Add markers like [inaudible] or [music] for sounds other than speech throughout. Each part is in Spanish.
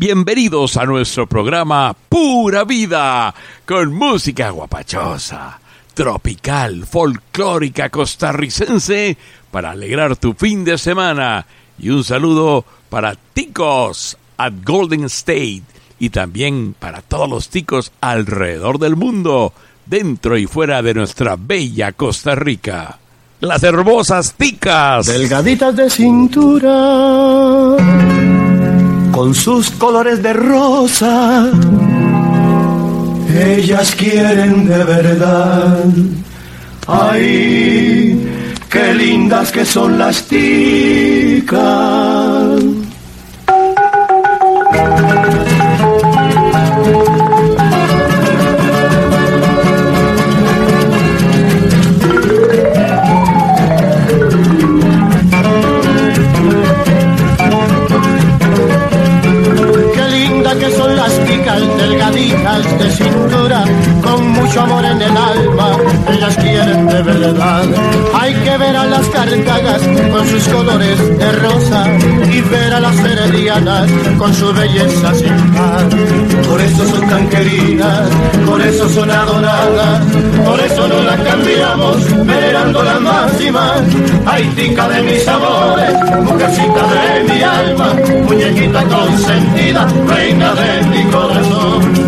Bienvenidos a nuestro programa Pura Vida, con música guapachosa, tropical, folclórica costarricense, para alegrar tu fin de semana. Y un saludo para ticos at Golden State y también para todos los ticos alrededor del mundo, dentro y fuera de nuestra bella Costa Rica. Las hermosas ticas. Delgaditas de cintura, con sus colores de rosa. Ellas quieren de verdad. Ay, qué lindas que son las ticas. De cintura, con mucho amor en el alma, ellas quieren de verdad. Hay que ver a las carcagas con sus colores de rosa y ver a las heredianas con su belleza sin par. Por eso son tan queridas, por eso son adoradas, por eso no las cambiamos, venerando las máximas. Ay, tica de mis amores, mujercita de mi alma, muñequita consentida, reina de mi corazón.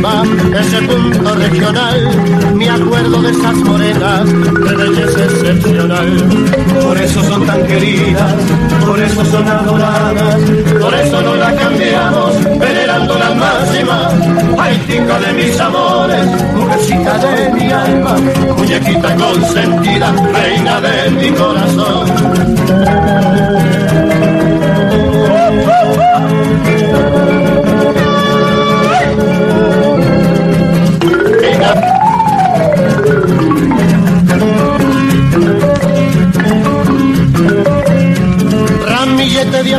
la ese punto regional, me acuerdo de esas morenas de belleza excepcional. Por eso son tan queridas, por eso son adoradas, por eso no las cambiamos, venerando las máximas. Ay, tica de mis amores, mujercita de mi alma, muñequita consentida, reina de mi corazón.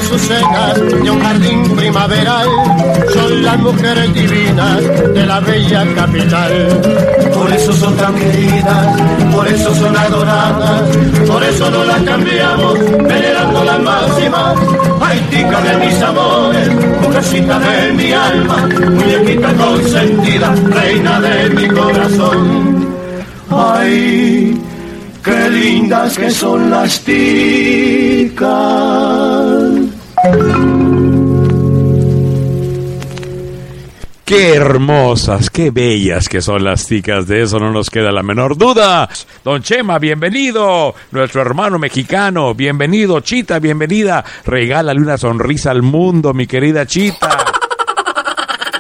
Azucenas de un jardín primaveral son las mujeres divinas de la bella capital. Por eso son tan queridas, por eso son adoradas, por eso no las cambiamos, venerando las máximas. Ay, tica de mis amores, mujercita de mi alma, muñequita consentida, reina de mi corazón. Ay, qué lindas que son las ticas. Qué hermosas, qué bellas que son las ticas, de eso no nos queda la menor duda. Don Chema, bienvenido. Nuestro hermano mexicano, bienvenido. Chita, bienvenida. Regálale una sonrisa al mundo, mi querida Chita.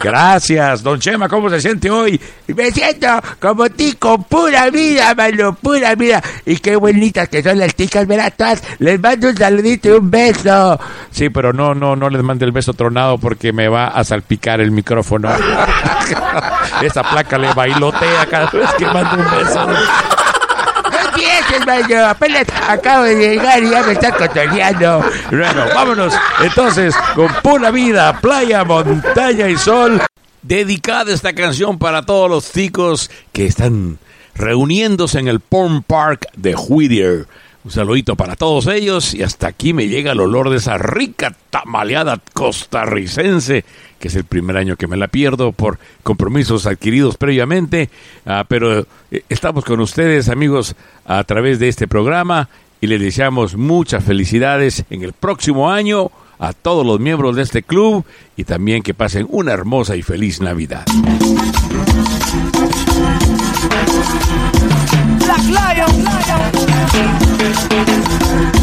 Gracias, don Chema, ¿cómo se siente hoy? Me siento como tico, pura vida, mano, pura vida. Y qué bonitas que son las ticas, verás todas. Les mando un saludito y un beso. Sí, pero no, no, no les mande el beso tronado porque me va a salpicar el micrófono. [laughs] Esa placa le bailotea cada vez que mando un beso. Empieces, mano. Apenas acabo de llegar y ya me estás cotoneando. Bueno, vámonos entonces con pura vida, playa, montaña y sol. Dedicada esta canción para todos los chicos que están reuniéndose en el Porn Park de Whittier. Un saludito para todos ellos y hasta aquí me llega el olor de esa rica tamaleada costarricense, que es el primer año que me la pierdo por compromisos adquiridos previamente, ah, pero eh, estamos con ustedes amigos a través de este programa y les deseamos muchas felicidades en el próximo año a todos los miembros de este club y también que pasen una hermosa y feliz Navidad. Black Lion, Lion.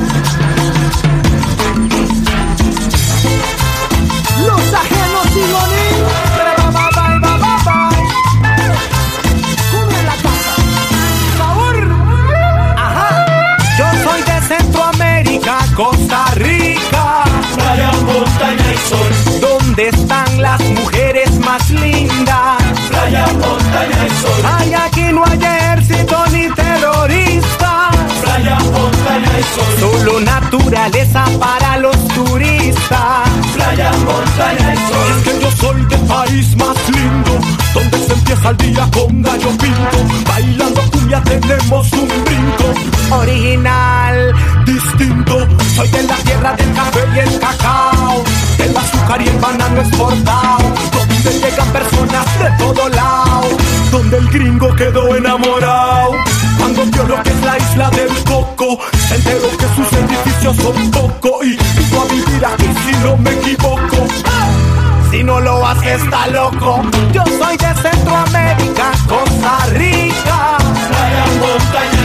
donde están las mujeres más lindas. Playa, montaña y sol. Ay, aquí no hay ejército ni terroristas. Playa, montaña y sol. Solo naturaleza para los turistas. Playa, montaña y sol. Es que yo soy del país más lindo, donde se empieza el día con gallo pinto. Bailando cumbia tenemos un brinco. Original, distinto. Soy de la tierra del café y el cacao del azúcar y el banano exportado. Donde llegan personas de todo lado, donde el gringo quedó enamorado. Cuando vio lo que es la isla del coco, se enteró que sus edificios son poco y vino a vivir aquí si no me equivoco. si no lo hace está loco. Yo soy de Centroamérica, Costa Rica. Playa, montaña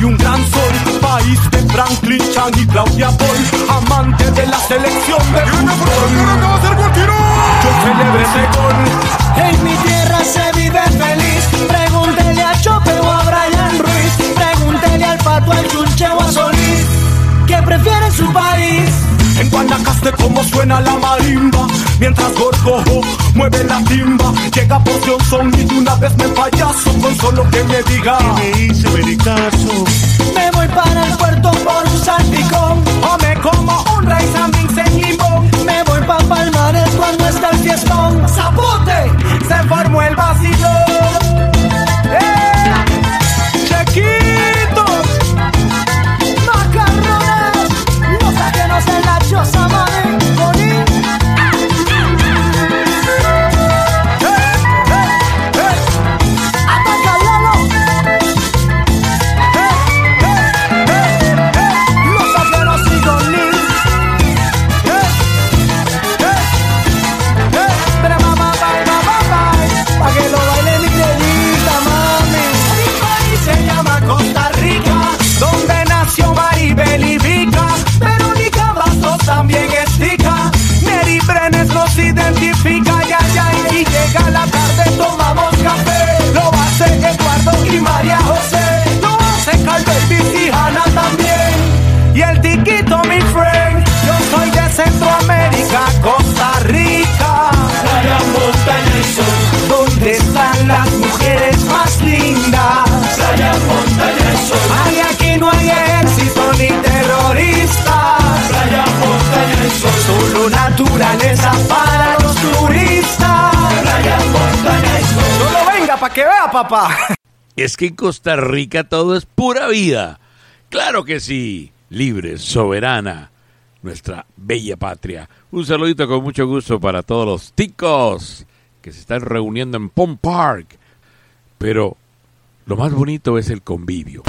y un gran sol. País de Franklin Chan y Claudia Boy. Amante de la selección de fútbol. Yo celebré ese gol. En mi tierra se vive feliz. Pregúntele a Chope o a Brian Ruiz. Pregúntele al Pato, al Chunche o a Solís. ¿Qué prefiere su país? En Guanacaste como suena la marimba Mientras Gorgojo mueve la timba Llega por Johnson y de una vez me payaso Con solo que me diga Me hice vericazo. Me voy para el puerto por un salpicón. O me como un rice and en limón. Me voy pa' Palmares cuando está el fiestón. ¡Zapote! Se formó el vacilón. Que vea, papá. Es que en Costa Rica todo es pura vida. Claro que sí. Libre, soberana. Nuestra bella patria. Un saludito con mucho gusto para todos los ticos que se están reuniendo en Pond Park. Pero lo más bonito es el convivio.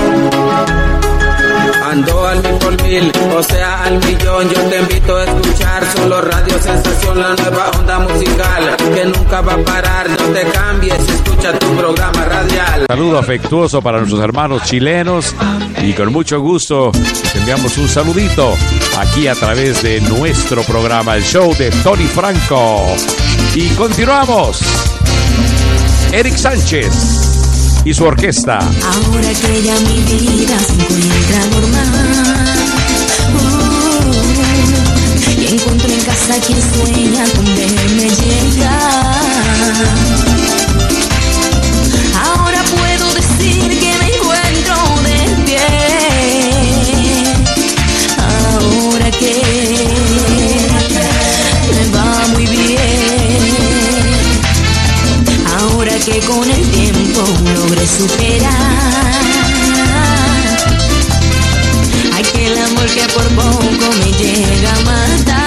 Ando al mil por mil, o sea al millón. Yo te invito a escuchar solo Radio Sensación, la nueva onda musical que nunca va a parar. No te cambies, escucha tu programa radial. Saludo afectuoso para nuestros hermanos chilenos y con mucho gusto enviamos un saludito aquí a través de nuestro programa, el show de Tony Franco. Y continuamos. Eric Sánchez y su orquesta. Ahora que ya mi vida se encuentra normal uh, Y encuentro en casa quien sueña con verme llegar con el tiempo logré superar. Ay, que el amor que por poco me llega a matar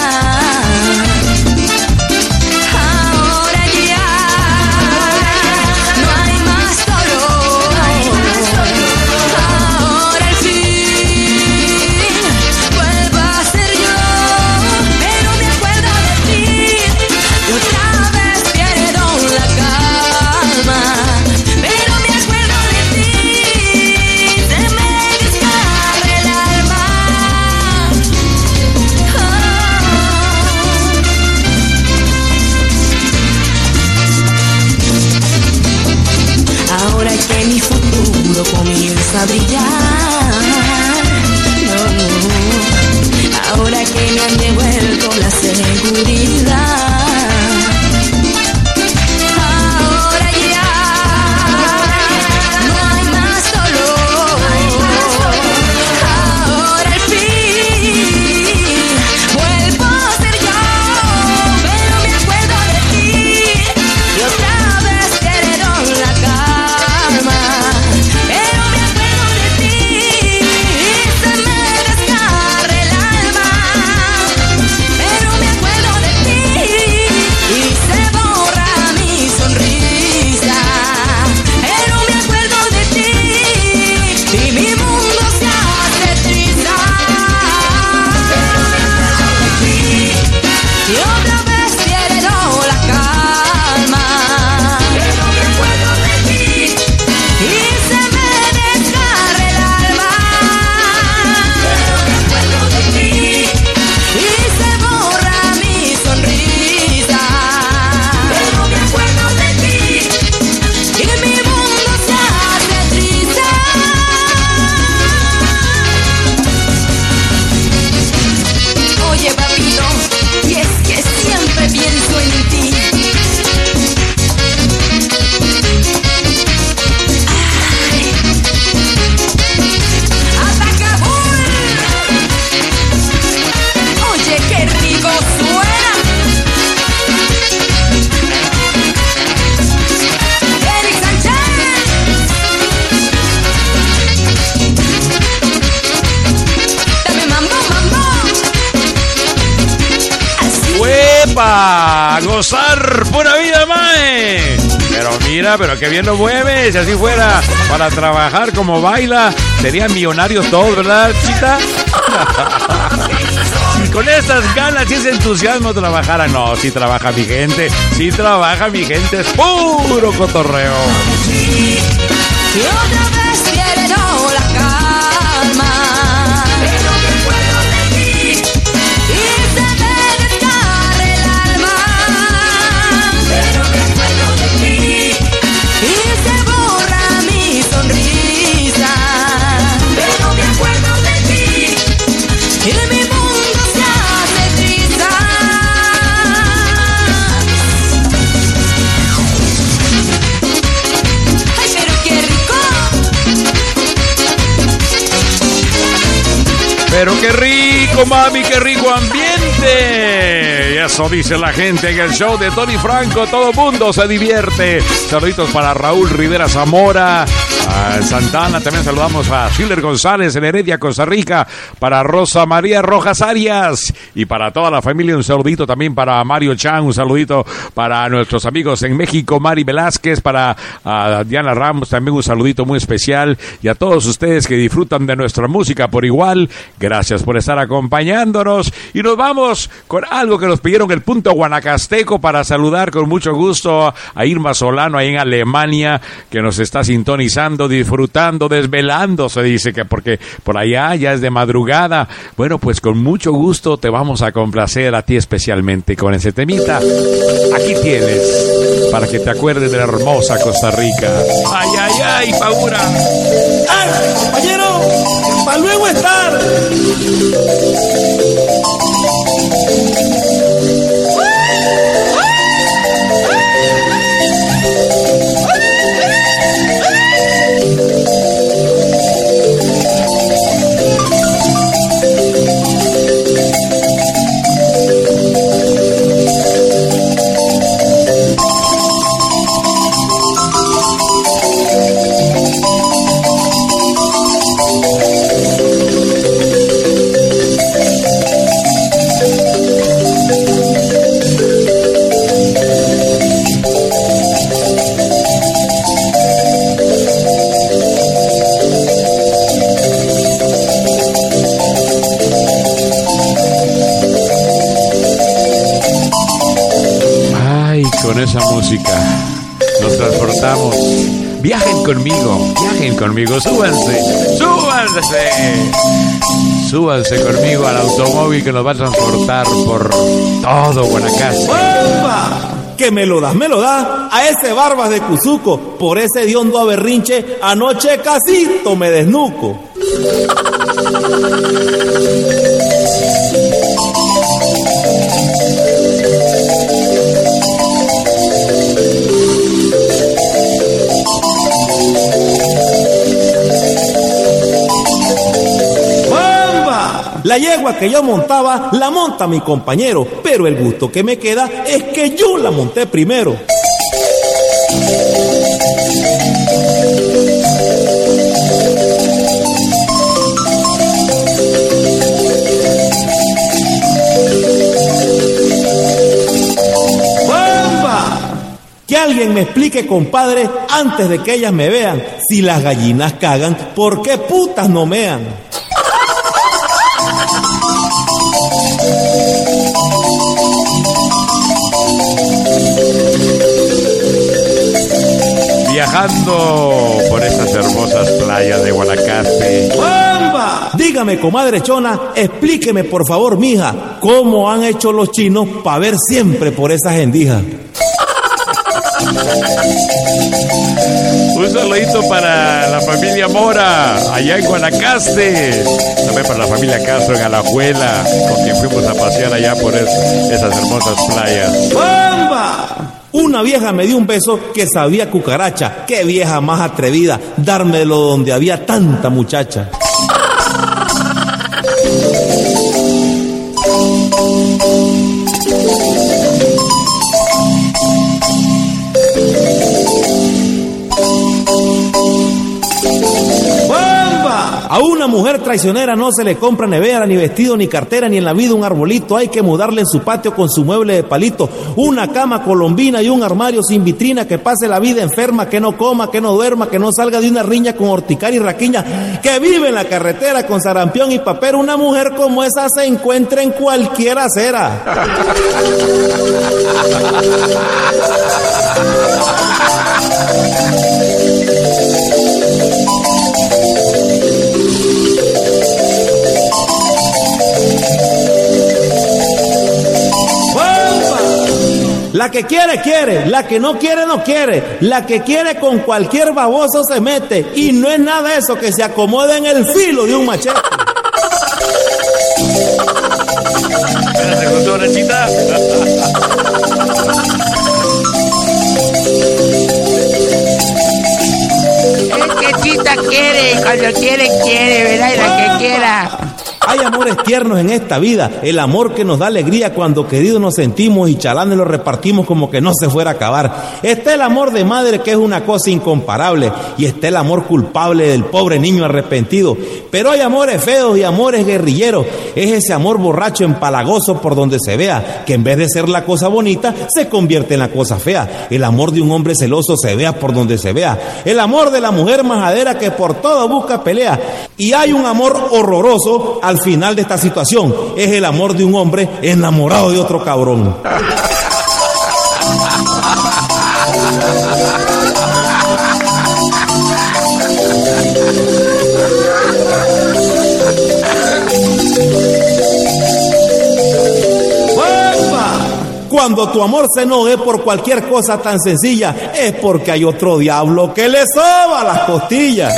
qué bien lo mueve. Si así fuera para trabajar como baila, serían millonarios todos, ¿verdad, chita? [laughs] Y con esas ganas y ese entusiasmo trabajara. No, si trabaja mi gente, si trabaja mi gente, es puro cotorreo. Mami, qué rico ambiente. Y eso dice la gente en el show de Tony Franco. Todo mundo se divierte. Saluditos para Raúl Rivera Zamora. A Santana, también saludamos a Schiller González en Heredia, Costa Rica, para Rosa María Rojas Arias y para toda la familia un saludito también para Mario Chan, un saludito para nuestros amigos en México, Mari Velázquez, para Diana Ramos, también un saludito muy especial y a todos ustedes que disfrutan de nuestra música por igual, gracias por estar acompañándonos y nos vamos con algo que nos pidieron el punto guanacasteco para saludar con mucho gusto a Irma Solano ahí en Alemania que nos está sintonizando, disfrutando, desvelando, se dice que porque por allá ya es de madrugada. Bueno, pues con mucho gusto te vamos a complacer a ti especialmente con ese temita. Aquí tienes para que te acuerdes de la hermosa Costa Rica. Ay, ay, ay, Paura. ¡Ay, compañero! ¡Para luego estar! Con esa música nos transportamos. Viajen conmigo, viajen conmigo, súbanse, súbanse. Súbanse conmigo al automóvil que nos va a transportar por todo Guanacaste. ¡Bomba! Que me lo das, me lo das a ese barbas de Cuzuco. Por ese diondo a berrinche, anoche casito me desnuco. La yegua que yo montaba la monta mi compañero, pero el gusto que me queda es que yo la monté primero. Que alguien me explique, compadre, antes de que ellas me vean, si las gallinas cagan, ¿por qué putas no mean? Viajando por esas hermosas playas de Guanacaste. ¡Bomba! Dígame, comadre Chona, explíqueme por favor, mija, cómo han hecho los chinos para ver siempre por esas endijas. Un saludito para la familia Mora, allá en Guanacaste. También para la familia Castro en Alajuela, con quien fuimos a pasear allá por es- esas hermosas playas. ¡Bomba! Una vieja me dio un beso que sabía cucaracha. Qué vieja más atrevida, dármelo donde había tanta muchacha. A una mujer traicionera no se le compra nevera, ni vestido, ni cartera, ni en la vida un arbolito. Hay que mudarle en su patio con su mueble de palito. Una cama colombina y un armario sin vitrina que pase la vida enferma, que no coma, que no duerma, que no salga de una riña con horticar y raquiña, que vive en la carretera con sarampión y papel. Una mujer como esa se encuentra en cualquier acera. [laughs] La que quiere, quiere. La que no quiere, no quiere. La que quiere con cualquier baboso se mete. Y no es nada eso que se acomode en el filo de un machete. Es que Chita quiere, y cuando quiere, quiere, ¿verdad? Y la que quiera. Hay amores tiernos en esta vida, el amor que nos da alegría cuando queridos nos sentimos y chalanes lo repartimos como que no se fuera a acabar. Está el amor de madre que es una cosa incomparable y está el amor culpable del pobre niño arrepentido. Pero hay amores feos y amores guerrilleros. Es ese amor borracho empalagoso por donde se vea, que en vez de ser la cosa bonita, se convierte en la cosa fea. El amor de un hombre celoso se vea por donde se vea. El amor de la mujer majadera que por todo busca pelea. Y hay un amor horroroso al final de esta situación. Es el amor de un hombre enamorado de otro cabrón. Cuando tu amor se enoje por cualquier cosa tan sencilla, es porque hay otro diablo que le soba las costillas.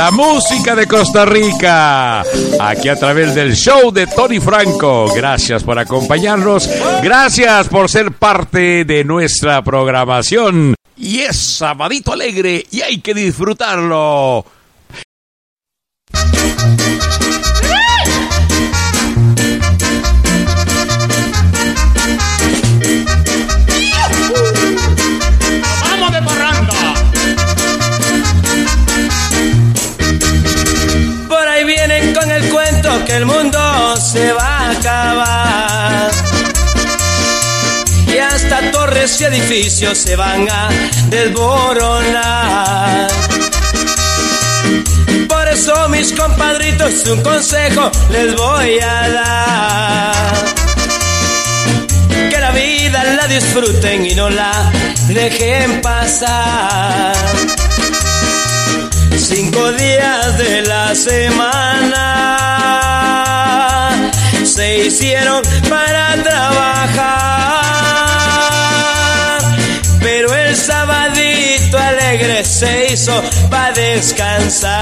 La música de Costa Rica. Aquí a través del show de Tony Franco. Gracias por acompañarnos. Gracias por ser parte de nuestra programación. Y es sabadito alegre y hay que disfrutarlo. Torres y edificios se van a desboronar. Por eso mis compadritos un consejo les voy a dar. Que la vida la disfruten y no la dejen pasar. Cinco días de la semana se hicieron para trabajar, sabadito alegre se hizo para descansar.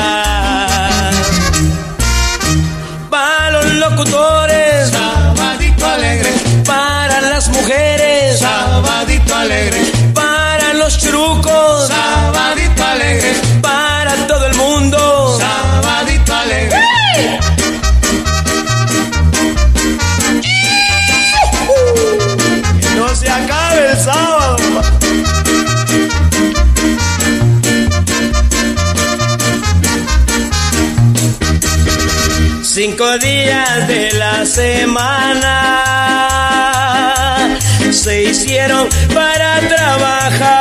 Para los locutores, sabadito alegre. Para las mujeres, sabadito alegre. Para los trucos, sabadito alegre. Cinco días de la semana se hicieron para trabajar,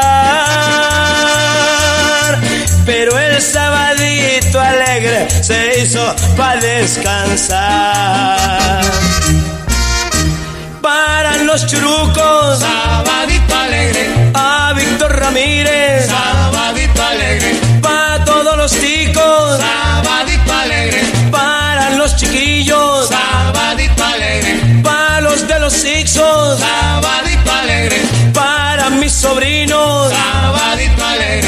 pero el sabadito alegre se hizo para descansar. Para los churucos, sabadito alegre. A Víctor Ramírez, sabadito los sabadito alegre. Para mis sobrinos, sabadito alegre.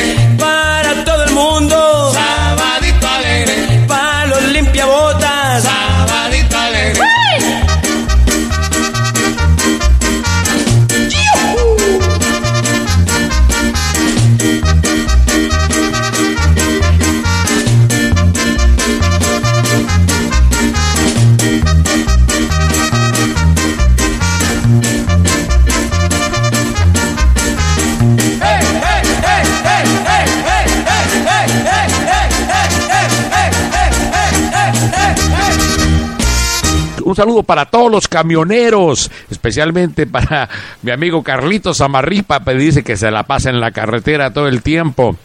Saludo para todos los camioneros, especialmente para [laughs] mi amigo Carlitos Amarripa, que dice que se la pasa en la carretera todo el tiempo.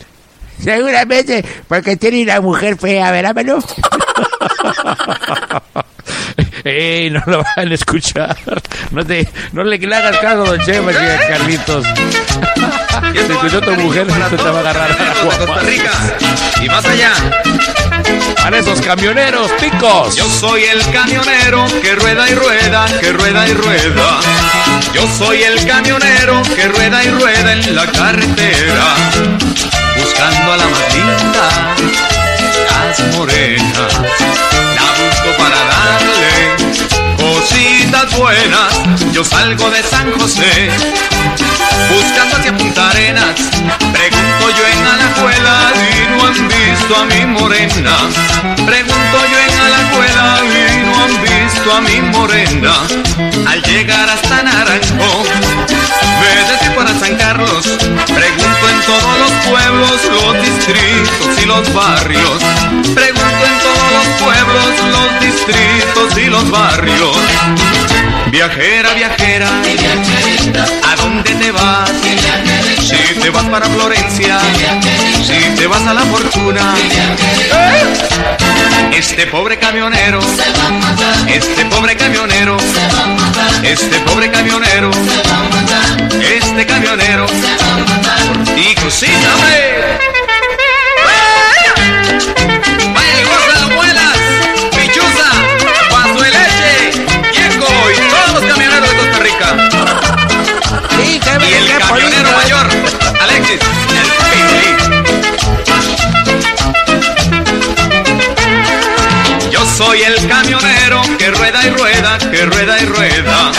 Seguramente porque tiene una mujer fea, ¿verdad, Manu? [laughs] ¡Ey! No lo van a escuchar. No, te, no le, le hagas caso, don Chema, que [laughs] a Carlitos. Si escuchó tu mujer, esto te va a agarrar a la de Costa Rica y más allá. Para esos camioneros, ticos. Yo soy el camionero que rueda y rueda, que rueda y rueda. Yo soy el camionero que rueda y rueda en la carretera, buscando a la más las morenas. Cositas buenas. Yo salgo de San José, buscando hacia Punta Arenas. Pregunto yo en Alajuela y no han visto a mi morena. Pregunto yo en Alajuela y no han visto a mi morena. Al llegar hasta Naranjo, me decí para San Carlos. Pregunto todos los pueblos, los distritos y los barrios. Pregunto en todos los pueblos, los distritos y los barrios. Viajera, viajera, ¿a dónde te vas? Si te vas para Florencia, si te vas a la fortuna. Este pobre camionero, este pobre camionero, este pobre camionero, este camionero, por ti cocíname. Vaya y gorda, abuelas, pichuza, paso de leche, viejo y todos los camioneros de Costa Rica. Y el camionero mayor, Alexis, soy el camionero que rueda y rueda, que rueda y rueda.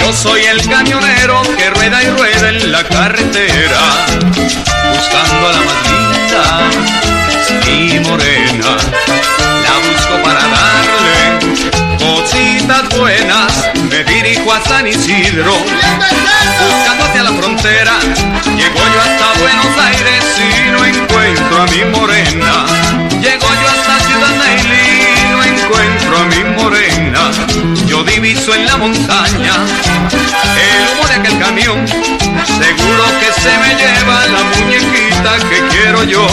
Yo soy el camionero que rueda y rueda en la carretera, buscando a la más linda y morena. La busco para darle cositas buenas. Me dirijo a San Isidro, buscando hacia la frontera. Llego yo hasta Buenos Aires y no encuentro a mi morena. A mi morena. Yo diviso en la montaña el humo de aquel camión. Seguro que se me lleva la muñequita que quiero yo.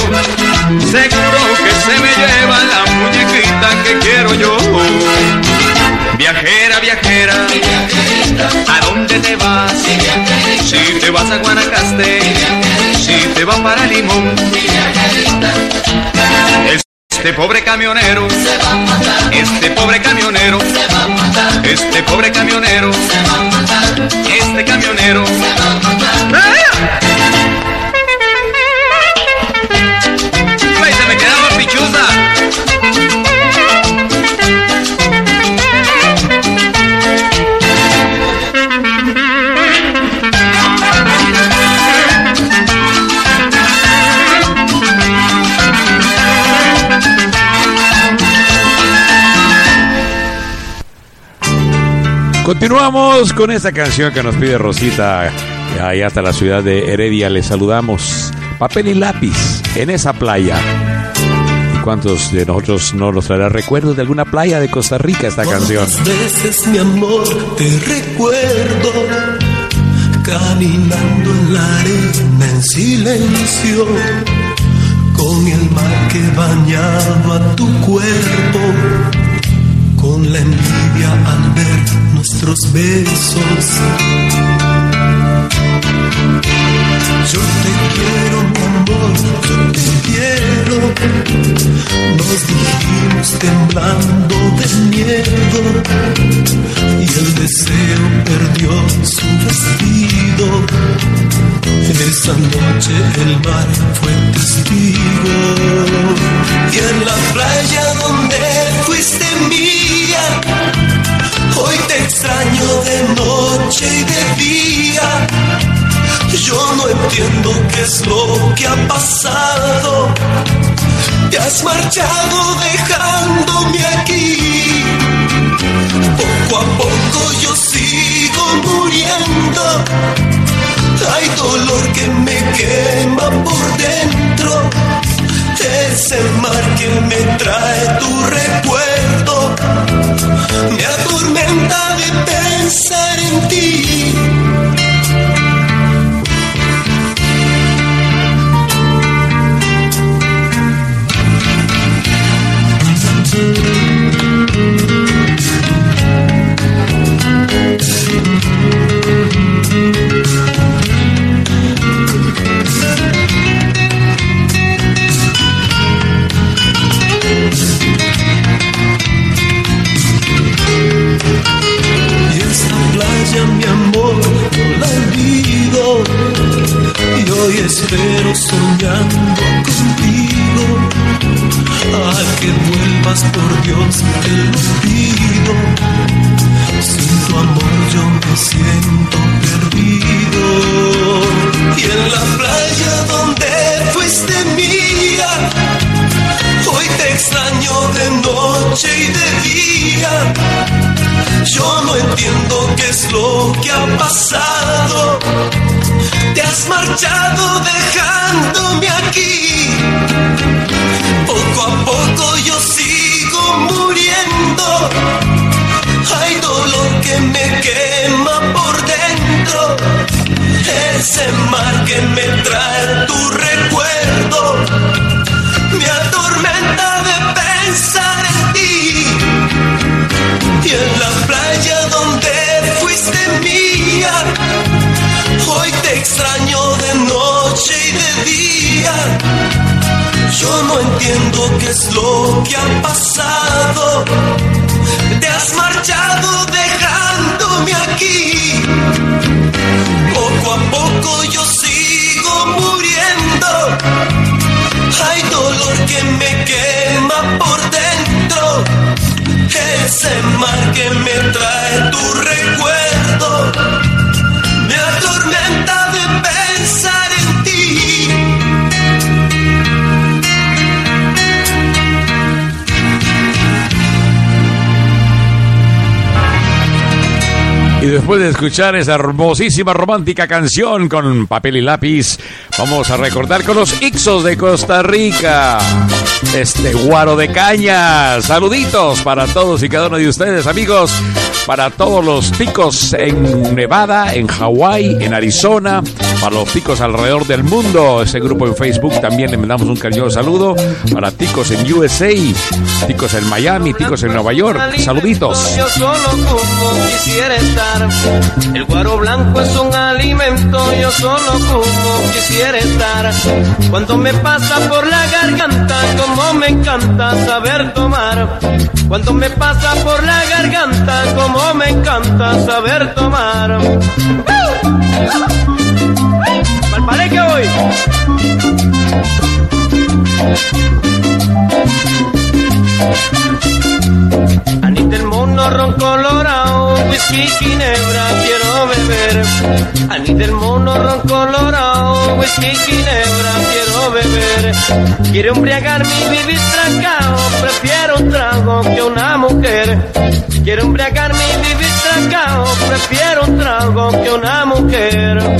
Seguro que se me lleva la muñequita que quiero yo. Viajera, viajera, ¿a dónde te vas? Si te vas a Guanacaste, si te vas para Limón. Este pobre camionero, este pobre camionero, este pobre camionero, este camionero. Ay, se me quedaba pichuza. Continuamos con esta canción que nos pide Rosita. Allá hasta la ciudad de Heredia le saludamos. Papel y lápiz en esa playa. ¿Y cuántos de nosotros no nos traerá recuerdos de alguna playa de Costa Rica esta canción? ¿Cuántas veces, mi amor, te recuerdo caminando en la arena en silencio, con el mar que bañaba tu cuerpo, con la envidia al ver nuestros besos. Yo te quiero, mi amor, yo te quiero. Nos dijimos temblando de miedo y el deseo perdió su vestido. Esa noche el mar fue testigo y en la playa donde fuiste te extraño de noche y de día. Yo no entiendo qué es lo que ha pasado. Te has marchado dejándome aquí. Poco a poco yo sigo muriendo. Hay dolor que me quema por dentro. Es el mar que me trae tu recuerdo. Me atormenta de pensar en ti. Espero soñando contigo. A que vuelvas, por Dios, te lo pido. Sin tu amor yo me siento perdido. Y en la playa donde fuiste mía, hoy te extraño de noche y de día. Yo no entiendo qué es lo que ha pasado. Has marchado dejándome aquí. Poco a poco yo sigo muriendo. Hay dolor que me quema por dentro. Ese mar que me trae tu recuerdo me atormenta de pensar Yo no entiendo qué es lo que ha pasado. Te has marchado dejándome aquí. Poco a poco yo sigo muriendo. Hay dolor que me quema por dentro. Ese mar que me trae tu recuerdo Y después de escuchar esa hermosísima romántica canción con papel y lápiz, vamos a recordar con los Ixos de Costa Rica. Este guaro de caña. Saluditos para todos y cada uno de ustedes, amigos. Para todos los ticos en Nevada, en Hawái, en Arizona, para los ticos alrededor del mundo. Ese grupo en Facebook también le mandamos un cariñoso saludo. Para ticos en USA, ticos en Miami, ticos en Nueva York. Saluditos. Yo solo como quisiera estar. El guaro blanco es un alimento, yo solo como quisiera estar. Cuando me pasa por la garganta, como me encanta saber tomar. Cuando me pasa por la garganta, como me encanta saber tomar. Palpare que voy. Anita el mono ron colorado, whisky ginebra quiero beber. Anita el mono ron colorado, whisky ginebra quiero beber. Quiero embriagarme y vivir trancado, prefiero un trago que una mujer. Quiero embriagarme y vivir trancado, prefiero un trago que una mujer.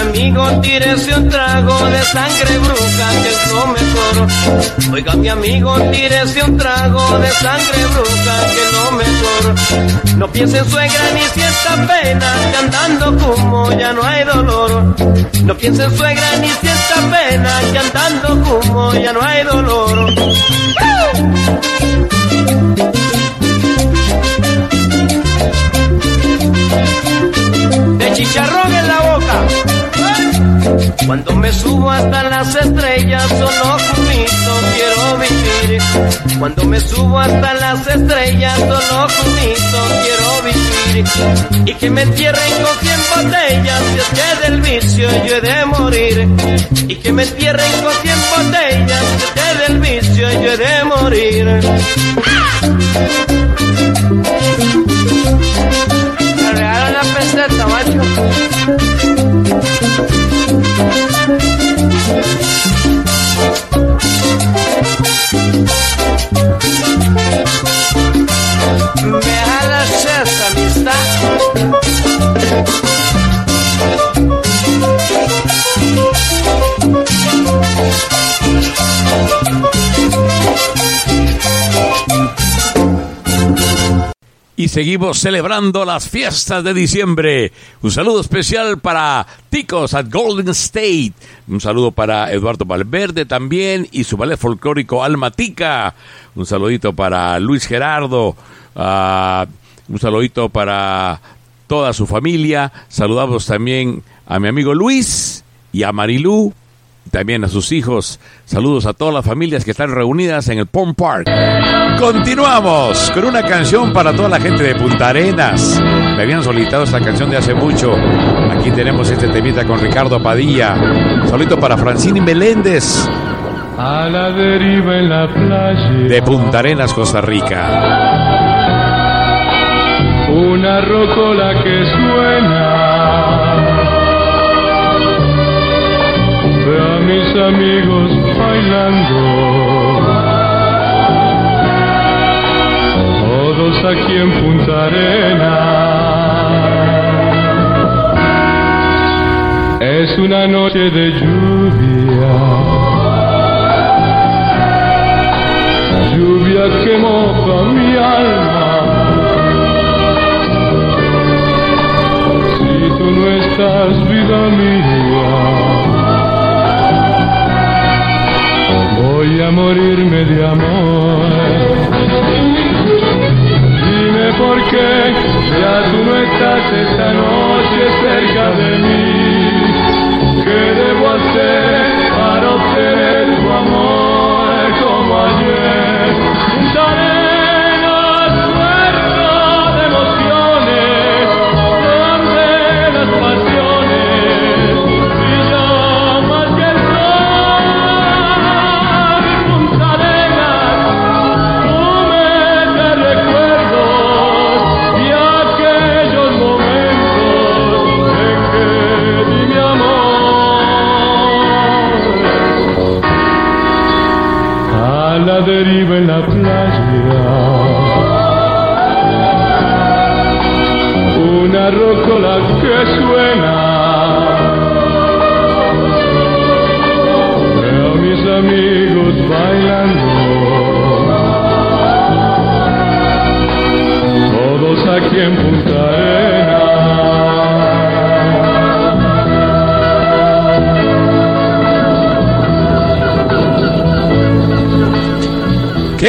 amigo, tírese un trago de sangre bruja, que es lo mejor. Oiga, mi amigo, tírese un trago de sangre bruja, que es lo mejor. No piense en suegra ni sienta pena, que andando como ya no hay dolor. No piense en suegra ni sienta pena, que andando como ya no hay dolor. Cuando me subo hasta las estrellas, solo junito quiero vivir. Cuando me subo hasta las estrellas, solo junito quiero vivir. Y que me entierren con 100 botellas, si es que del vicio yo he de morir. Y que me entierren con 100 botellas, si es que del vicio yo he de morir. Me regalan la peseta, macho. Me jalas esa amistad. Y seguimos celebrando las fiestas de diciembre. Un saludo especial para Ticos at Golden State. Un saludo para Eduardo Valverde también y su ballet folclórico Alma Tica. Un saludito para Luis Gerardo. ah, un saludito para toda su familia. Saludamos también a mi amigo Luis y a Marilú. También a sus hijos. Saludos a todas las familias que están reunidas en el Pond Park. Continuamos con una canción para toda la gente de Punta Arenas. Me habían solicitado esta canción de hace mucho. Aquí tenemos este temita con Ricardo Padilla. Saludito para Francini Meléndez A la deriva en la playa. de Punta Arenas, Costa Rica. Una rocola que suena. Veo a mis amigos bailando. Aquí en Punta Arena. Es una noche de lluvia. Lluvia que moja mi alma. Si tú no estás, vida mía, voy a morirme de amor. Esta noche cerca de mí.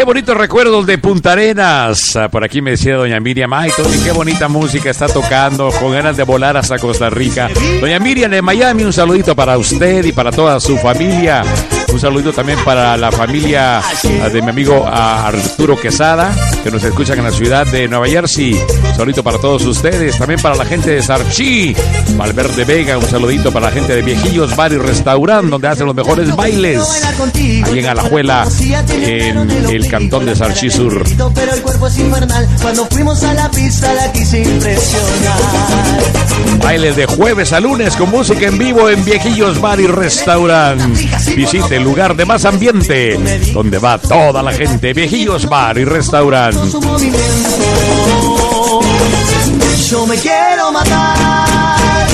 Qué bonitos recuerdos de Punta Arenas. Ah, Por aquí me decía doña Miriam, ay qué bonita música está tocando, con ganas de volar hasta Costa Rica. Doña Miriam de Miami, un saludito para usted y para toda su familia. Un saludito también para la familia ah, de mi amigo ah, Arturo Quesada, que nos escuchan en la ciudad de Nueva Jersey. Un saludito para todos ustedes. También para la gente de Sarchi, Valverde Vega. Un saludito para la gente de Viejillos Bar y Restaurant, donde hacen los mejores bailes. Ahí en Alajuela, en el cantón de Sarchi Sur. Pero. Bailes de jueves a lunes con música en vivo en Viejillos Bar y Restaurant. Visite el lugar de más ambiente, donde va toda la gente. Viejillos Bar y Restaurant. Su movimiento. Yo me quiero matar.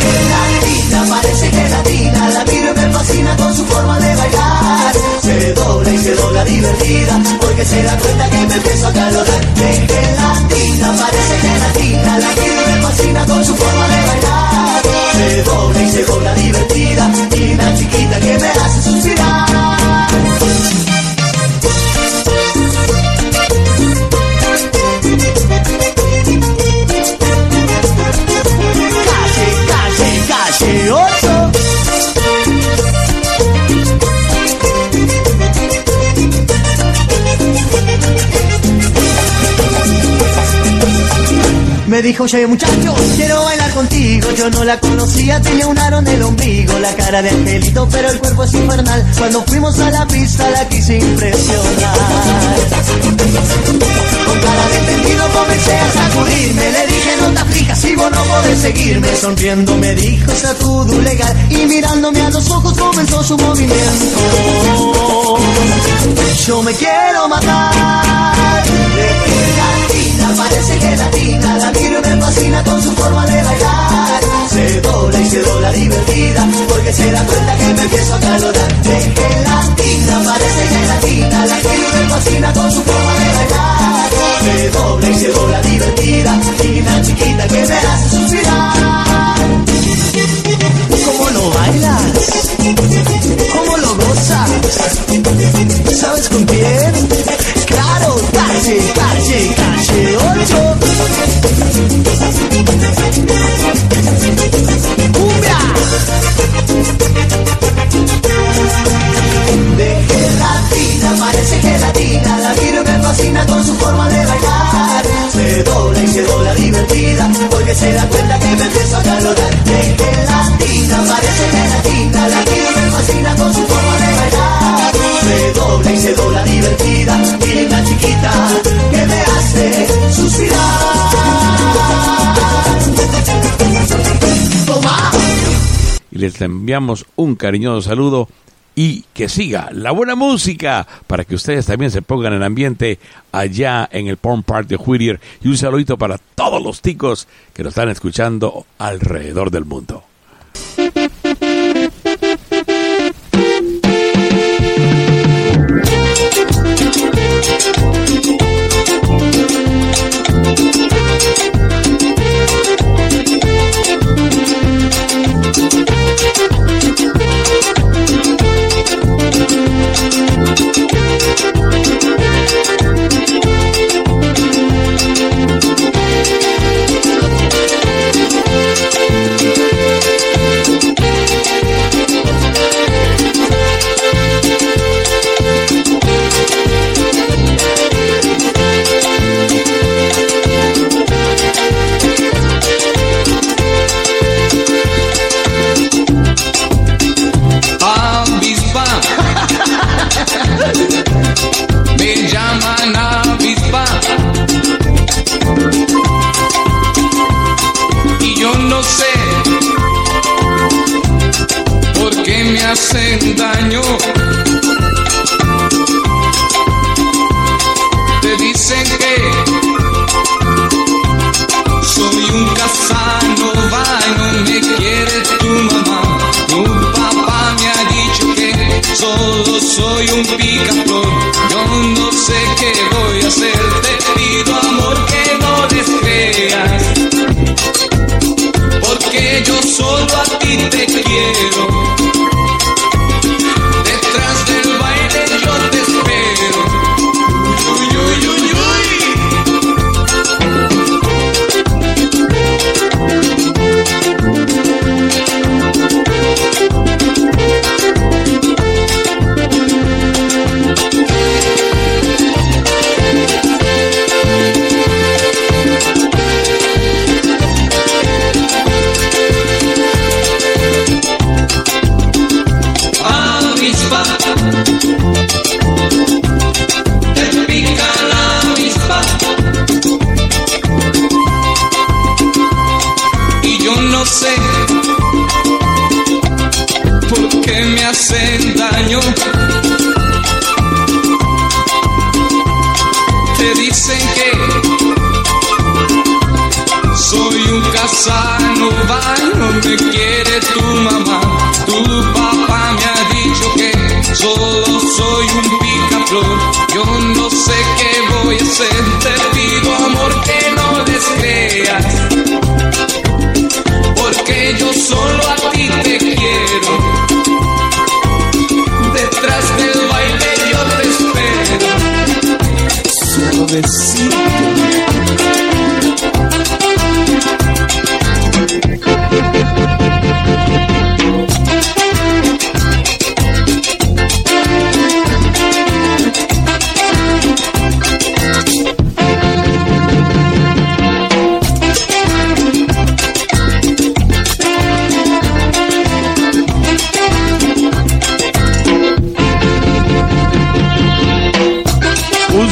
Gelatina, parece gelatina. La miro y me fascina con su forma de bailar. Se dobla y se dobla divertida. Porque se da cuenta que me empiezo a calorar. De gelatina, parece gelatina. La miro y me fascina con su forma de bailar. Se dobla y se dobla divertida. Y una chiquita que me Me dijo, oye muchacho, quiero bailar contigo Yo no la conocía, tenía un aro en el ombligo La cara de angelito, pero el cuerpo es infernal. Cuando fuimos a la pista la quise impresionar. Con cara de entendido comencé a sacudirme. Le dije, no te aflijas, si vos no podés seguirme Sonriendo me dijo, está todo legal Y mirándome a los ojos comenzó su movimiento. Yo me quiero matar gelatina, parece gelatina La me fascina con su forma de bailar. Se dobla y se dobla divertida, porque se da cuenta que me empiezo a calorar. De gelatina, parece gelatina, la gente me fascina con su forma de bailar. Se dobla y se dobla divertida, chiquita, chiquita, que me hace suspirar. ¿Cómo lo bailas? ¿Cómo lo gozas? ¿Sabes con quién? Claro, calle, calle, calle 8. De gelatina, parece gelatina, la tiro me fascina con su forma de bailar. Me dobla y se dobla divertida, porque se da cuenta que me deja Me De gelatina, parece gelatina, la tiro me fascina con su forma de bailar. Me dobla y se dobla divertida, miren la chiquita que me hace suspirar. Y les enviamos un cariñoso saludo y que siga la buena música para que ustedes también se pongan en ambiente allá en el Porn Park de Whittier. Y un saludito para todos los ticos que nos están escuchando alrededor del mundo.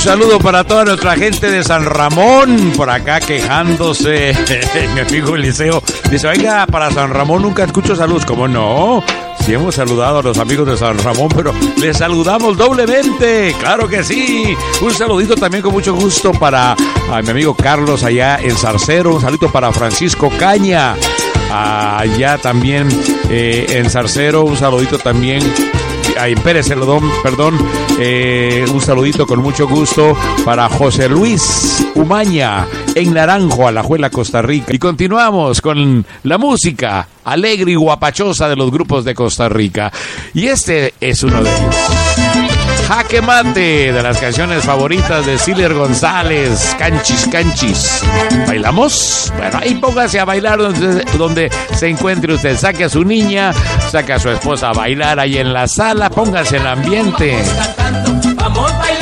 Saludo para toda nuestra gente de San Ramón, por acá quejándose. [laughs] Mi amigo Eliseo dice, oiga, para San Ramón nunca escucho saludos. ¿Cómo no? Sí hemos saludado a los amigos de San Ramón, pero les saludamos doblemente. Claro que sí. Un saludito también con mucho gusto para mi amigo Carlos allá en Zarcero. Un saludito para Francisco Caña. Allá también eh, en Zarcero. Un saludito también ay, Pérez, perdón, eh, un saludito con mucho gusto para José Luis Umaña en Naranjo, Alajuela, Costa Rica. Y continuamos con la música alegre y guapachosa de los grupos de Costa Rica. Y este es uno de ellos. Jaque Mate, de las canciones favoritas de Siler González, Canchis Canchis. ¿Bailamos? Bueno, ahí póngase a bailar donde, donde se encuentre usted. Saque a su niña, saque a su esposa a bailar ahí en la sala, póngase el ambiente. Vamos bailando,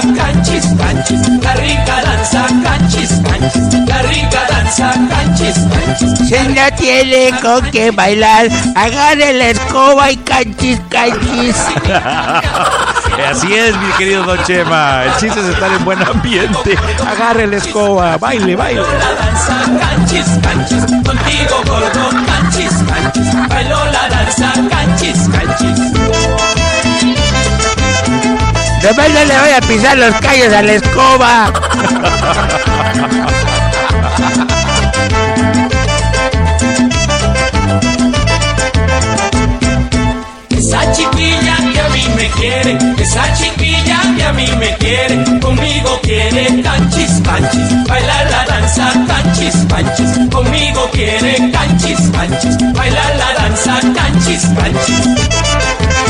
canchis, canchis, la rica danza canchis, canchis, la rica danza canchis, canchis. Si no tiene con qué bailar, agarre la escoba y canchis, canchis. [laughs] [laughs] Así es, mi querido Don Chema. El chiste es estar en buen ambiente. Agarre la escoba, baile, baile. La danza canchis, canchis, contigo gordo, canchis, canchis. Bailó la danza canchis, canchis. Nomás no le voy a pisar los callos a la escoba. Esa chiquilla que a mí me quiere, esa chiquilla que a mí me quiere, conmigo quiere canchis, canchis, bailar la danza canchis, canchis, conmigo quiere canchis, canchis, bailar la danza canchis, canchis.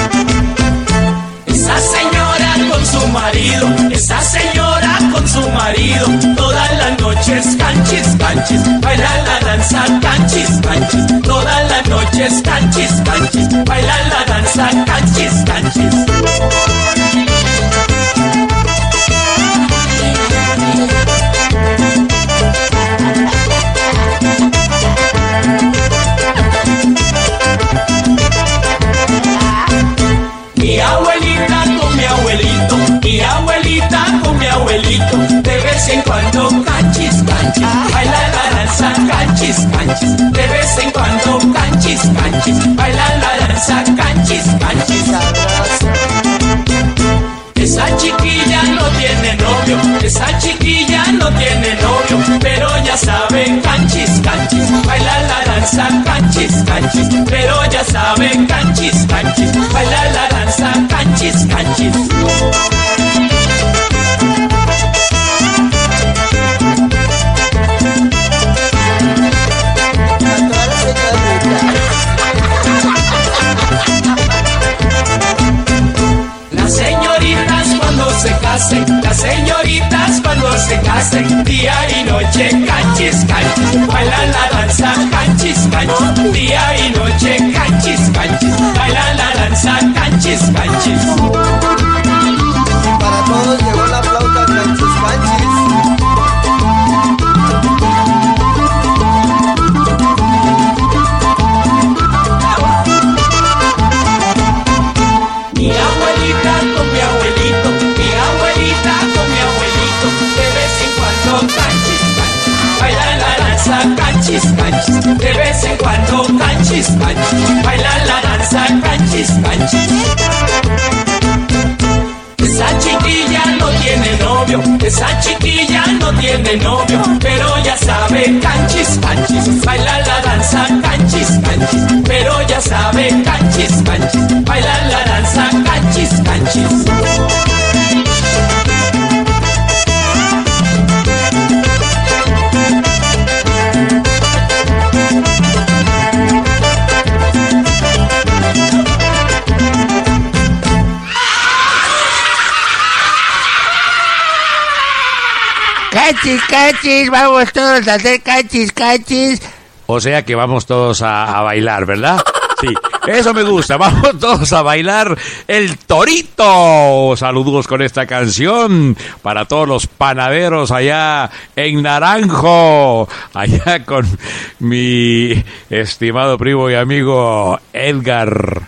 Marido, esa señora con su marido, todas las noches canchis, canchis, bailar la danza canchis, canchis, todas las noches canchis, canchis, bailar la danza canchis, canchis. De vez en cuando canchis, canchis, baila la danza canchis, canchis, de vez en cuando canchis, canchis, baila la danza canchis, canchis. Esa chiquilla no tiene novio, esa chiquilla no tiene novio, pero ya sabe canchis, canchis, baila la danza canchis, canchis, pero ya sabe canchis, canchis, baila casen, día y noche canchis, canchis, bailan la danza canchis, canchis, día y noche canchis, canchis, bailan la danza canchis, canchis. Para todos llegó de vez en cuando canchis, canchis, bailan la danza canchis, canchis. Esa chiquilla no tiene novio, esa chiquilla no tiene novio, pero ya sabe canchis, canchis, baila la danza canchis, canchis, pero ya sabe canchis, canchis, baila la danza canchis, canchis. Canchis, canchis, vamos todos a hacer canchis, canchis. O sea que vamos todos a, a bailar, ¿verdad? Sí, eso me gusta. Vamos todos a bailar el torito. Saludos con esta canción para todos los panaderos allá en Naranjo. Allá con mi estimado primo y amigo Edgar.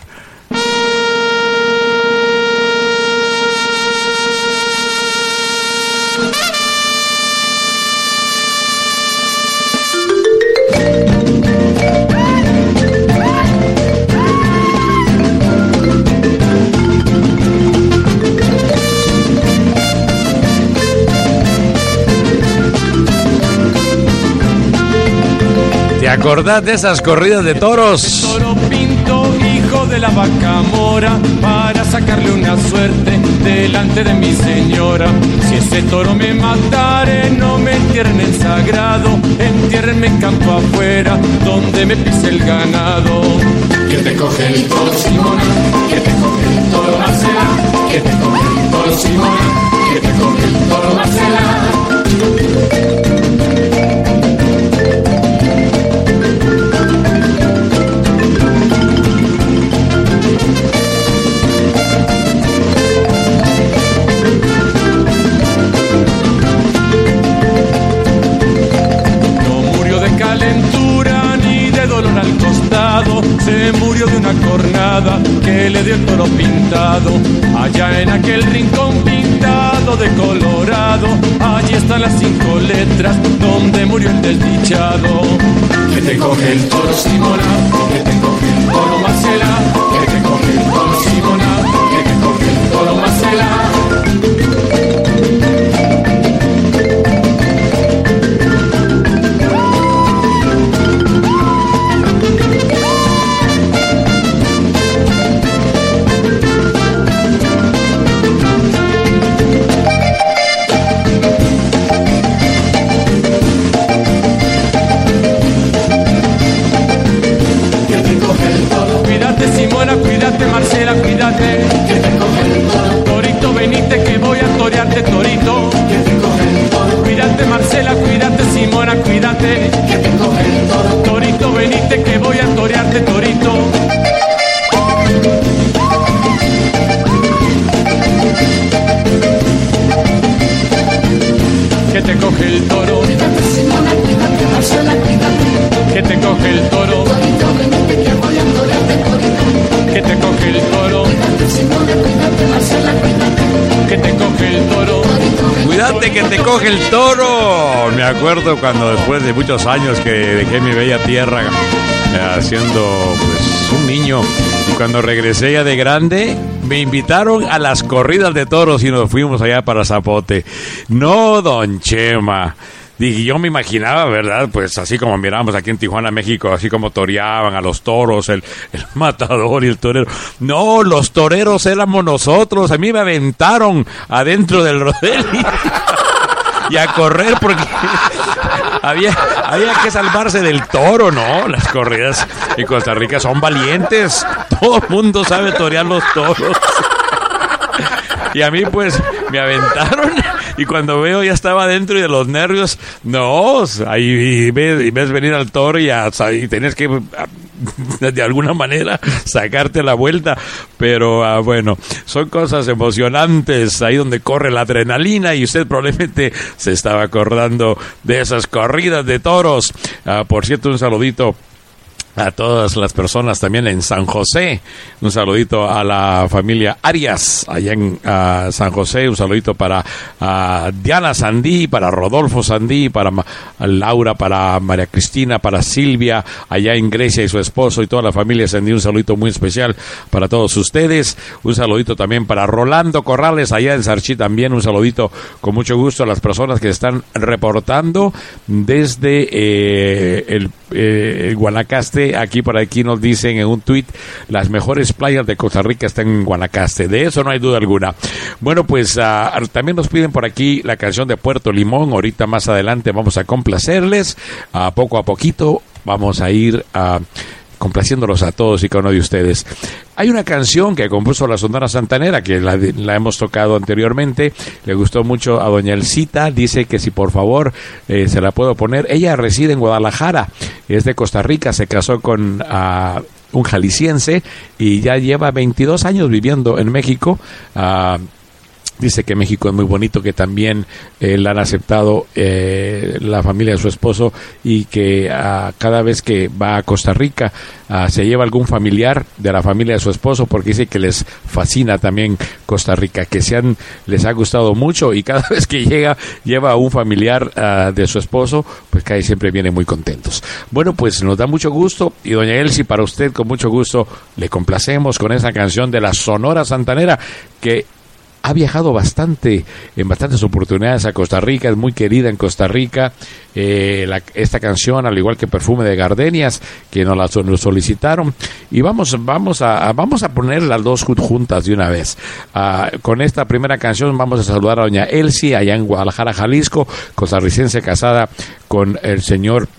Acordás de esas corridas de toros? Toro pinto, hijo de la vaca mora, para sacarle una suerte delante de mi señora. Si ese toro me matare, no me entierren en sagrado, entiérrenme en campo afuera, donde me pise el ganado. Que te coge el toro Simona, que te coge el toro Marcela, que te coge el toro Simona, que te coge el toro Marcela. que le dio el toro pintado, allá en aquel rincón pintado de colorado, allí están las cinco letras donde murió el desdichado. Que te coge el toro Simona, que te coge el toro Marcela, que te coge el toro Simona, que te coge el toro Marcela. Acuerdo cuando después de muchos años que dejé mi bella tierra eh, haciendo pues un niño y cuando regresé ya de grande me invitaron a las corridas de toros y nos fuimos allá para Zapote. No, don Chema. Dije, yo me imaginaba, ¿verdad? Pues así como miramos aquí en Tijuana, México, así como toreaban a los toros, el, el [laughs] matador y el torero. No, los toreros éramos nosotros. A mí me aventaron adentro del [laughs] rodel y, a correr porque [laughs] había, había que salvarse del toro, ¿no? Las corridas en Costa Rica son valientes. Todo el mundo sabe torear los toros. Y a mí pues me aventaron y cuando veo ya estaba dentro y de los nervios, no, ahí ves, ves venir al toro y, a- y tenés que [laughs] de alguna manera sacarte la vuelta, pero ah, bueno, son cosas emocionantes ahí donde corre la adrenalina y usted probablemente se estaba acordando de esas corridas de toros. Ah, por cierto, un saludito a todas las personas también en San José. Un saludito a la familia Arias allá en San José. Un saludito para ah, Diana Sandí, para Rodolfo Sandí, para Laura, para María Cristina, para Silvia, allá en Grecia y su esposo y toda la familia Sandí. Un saludito muy especial para todos ustedes. Un saludito también para Rolando Corrales allá en Sarchi también. Un saludito con mucho gusto a las personas que están reportando desde eh, el eh, el Guanacaste, aquí por aquí nos dicen en un tuit, las mejores playas de Costa Rica están en Guanacaste, de eso no hay duda alguna. Bueno, pues ah, también nos piden por aquí la canción de Puerto Limón, ahorita más adelante vamos a complacerles, a poco a poquito vamos a ir a complaciéndolos a todos y cada uno de ustedes. Hay una canción que compuso la Sonora Santanera, que la, hemos tocado anteriormente, le gustó mucho a doña Elcita, dice que si por favor eh, se la puedo poner, ella reside en Guadalajara, es de Costa Rica, se casó con ah, un jalisciense y ya lleva 22 años viviendo en México. ah, Dice que México es muy bonito, que también eh, la han aceptado eh, la familia de su esposo y que ah, cada vez que va a Costa Rica ah, se lleva algún familiar de la familia de su esposo porque dice que les fascina también Costa Rica, que se han, les ha gustado mucho y cada [laughs] vez que llega lleva a un familiar ah, de su esposo, pues ahí siempre vienen muy contentos. Bueno, pues nos da mucho gusto y doña Elsie, para usted con mucho gusto le complacemos con esa canción de la Sonora Santanera que ha viajado bastante, en bastantes oportunidades a Costa Rica, es muy querida en Costa Rica. Eh, la- esta canción, al igual que Perfume de Gardenias, que nos la nos solicitaron. Y vamos, vamos, a, vamos a poner las dos jun- juntas de una vez. Ah, con esta primera canción vamos a saludar a doña Elsie, allá en Guadalajara, Jalisco, costarricense casada con el señor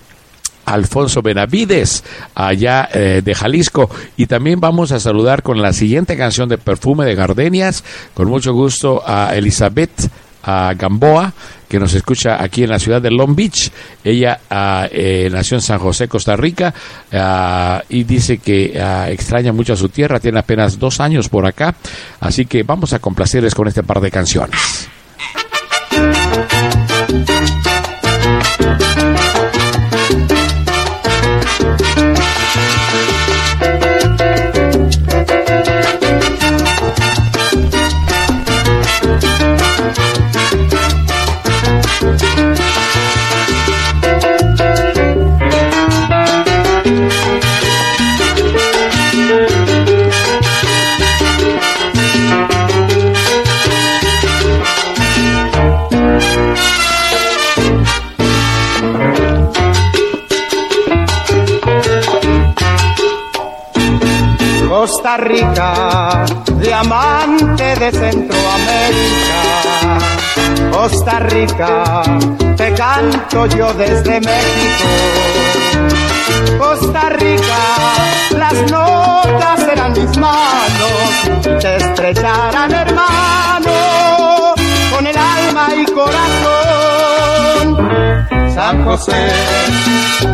Alfonso Benavides, allá eh, de Jalisco. Y también vamos a saludar con la siguiente canción de Perfume de Gardenias, con mucho gusto a Elizabeth a Gamboa, que nos escucha aquí en la ciudad de Long Beach. Ella ah, eh, nació en San José, Costa Rica, ah, y dice que ah, extraña mucho a su tierra, tiene apenas dos años por acá, así que vamos a complacerles con este par de canciones. Thank Costa Rica, diamante de Centroamérica. Costa Rica, te canto yo desde México. Costa Rica, las notas serán mis manos, te estrecharán hermano, con el alma y corazón. San José,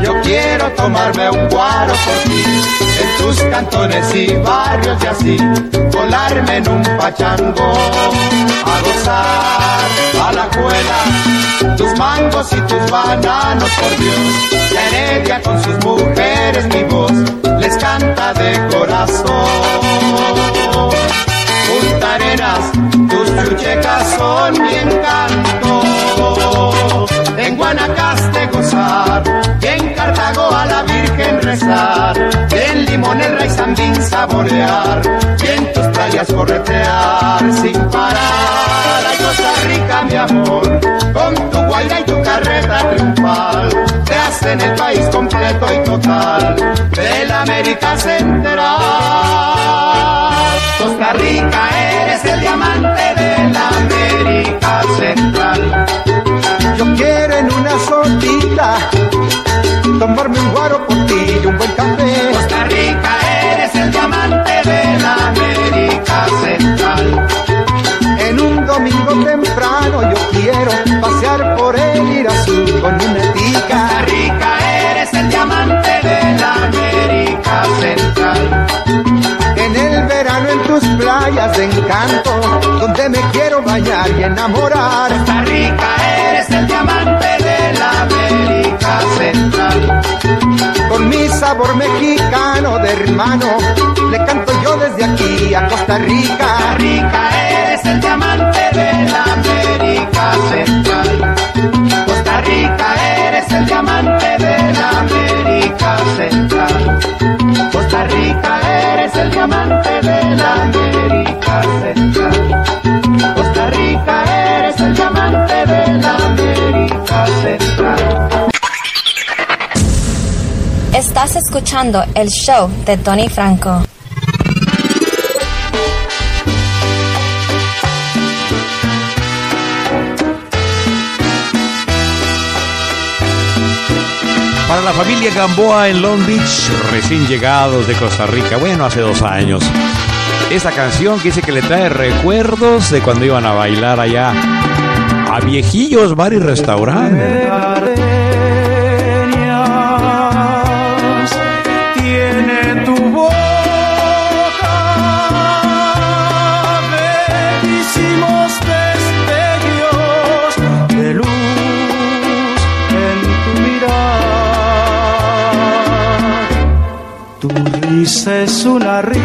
yo quiero tomarme un guaro por ti, en tus cantones y barrios y así, volarme en un pachango, a gozar a la juela, tus mangos y tus bananos, por Dios, la heredia con sus mujeres, mi voz, les canta de corazón. Punta Arenas, tus chuchecas son mi encanto. En Guanacaste gozar, y en Cartago a la Virgen rezar, y en Limonera y Sandín saborear, y en tus playas corretear sin parar. Ay, Costa Rica, mi amor, con tu guaira y tu carreta triunfal, te hacen el país completo y total de la América Central. Costa Rica, eres el diamante de la América Central. Yo quiero en una solita tomarme un guaro por ti y un buen café. Costa Rica, eres el diamante de la América Central. En un domingo temprano yo quiero pasear por el Irazú con una tica. Costa Rica, eres el diamante de la América Central. En el verano en tus playas de encanto, donde me quiero bañar y enamorar. Costa Rica, Con mi sabor mexicano de hermano, le canto yo desde aquí a Costa Rica. Rica, eres el diamante de la América Central. Costa Rica, eres el diamante de la América Central. Costa Rica, eres el diamante de la América Central. Costa Rica, eres el diamante de la América Central. Estás escuchando el show de Tony Franco. Para la familia Gamboa en Long Beach, recién llegados de Costa Rica, bueno, hace dos años. Esta canción dice que le trae recuerdos de cuando iban a bailar allá a viejillos, bar y restaurante. Es una rima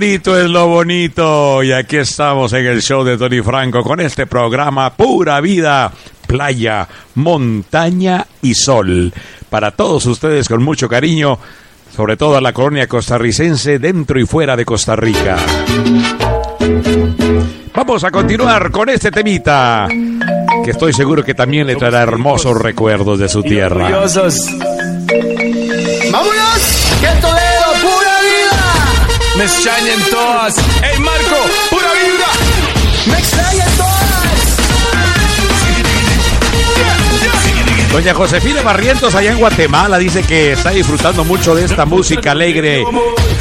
bonito es lo bonito. Y aquí estamos en el show de Tony Franco con este programa Pura Vida, Playa, Montaña y Sol. Para todos ustedes con mucho cariño, sobre todo a la colonia costarricense dentro y fuera de Costa Rica. Vamos a continuar con este temita, que estoy seguro que también le traerá hermosos recuerdos de su tierra. ¡Vámonos! Me extrañan todas. ¡Ey, Marco! ¡Pura vibra! ¡Me extrañan todas! Doña Josefina Barrientos allá en Guatemala dice que está disfrutando mucho de esta música alegre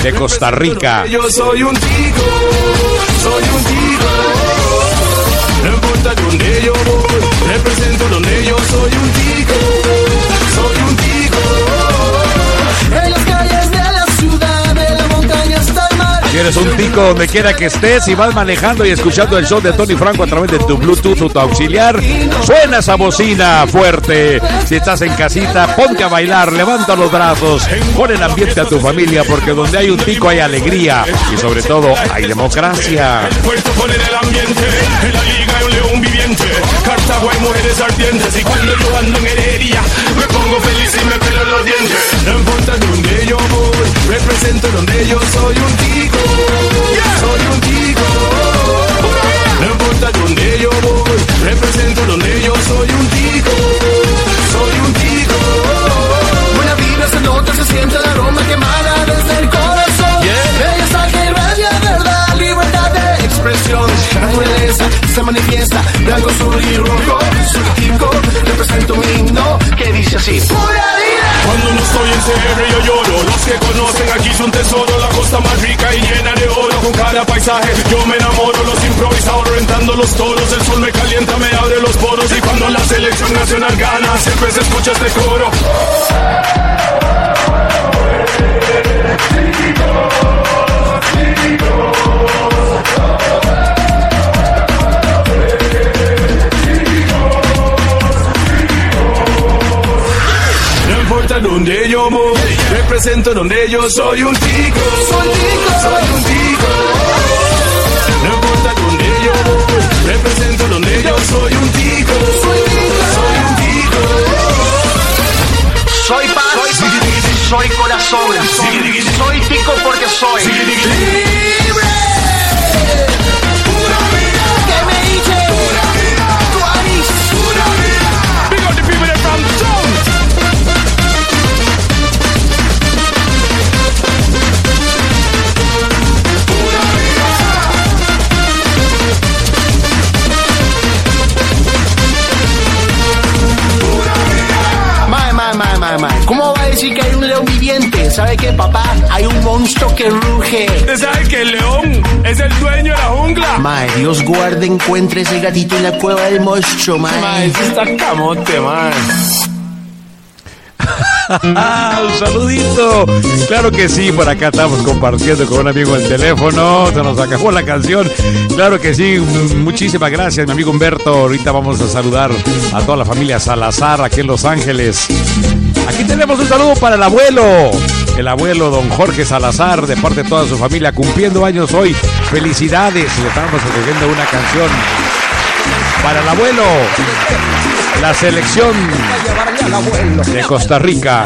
de Costa Rica. Yo soy un tico, soy un tico. No importa donde yo voy, represento donde yo soy un tico, el eres un tico donde quiera que estés y vas manejando y escuchando el show de Tony Franco a través de tu Bluetooth o tu auxiliar, suena esa bocina fuerte. Si estás en casita, ponte a bailar, levanta los brazos, pon el ambiente a tu familia porque donde hay un tico hay alegría y sobre todo hay democracia. Poner el ambiente, en la liga hay un león viviente. Cartago hay mujeres ardientes y cuando yo ando en heredia me pongo feliz y me pelo los dientes. No importa donde yo voy, represento donde yo soy un tico, soy un tico. No importa donde yo voy, represento donde yo soy un tico, soy un tico. Buena vibra se nota, se siente el aroma quemada desde el corazón. Ella está que irradia verdad, libertad de expresión. Naturaleza se manifiesta, blanco, azul y rojo. Soy tico, represento un himno que dice así. ¡Pura vida! Cuando no estoy en CR yo lloro. Los que conocen aquí son tesoro. La costa más rica y llena de oro. Con cada paisaje yo me enamoro. Los improvisados rentando los toros. El sol me calienta, me abre los poros. Y cuando la selección nacional gana Siempre se escucha este coro Donde yo voy, represento donde yo soy un tico. Soy tico, soy un tico. No importa donde yo voy, represento donde yo soy un tico. Soy tico, soy un tico. Soy paz, soy corazón, soy tico porque soy ¿Sabe qué, papá? Hay un monstruo que ruge. ¿Usted sabe que el león es el dueño de la jungla? Mae, Dios guarde, encuentre ese gatito en la cueva del monstruo, mae. Mae, ese está camote, mae. [laughs] un saludito. Claro que sí, por acá estamos compartiendo con un amigo el teléfono. Se nos acabó la canción. Claro que sí, muchísimas gracias, mi amigo Humberto. Ahorita vamos a saludar a toda la familia Salazar aquí en Los Ángeles. Aquí tenemos un saludo para el abuelo. El abuelo don Jorge Salazar, de parte de toda su familia, cumpliendo años hoy. Felicidades. Le estamos escogiendo una canción para el abuelo. La selección de Costa Rica.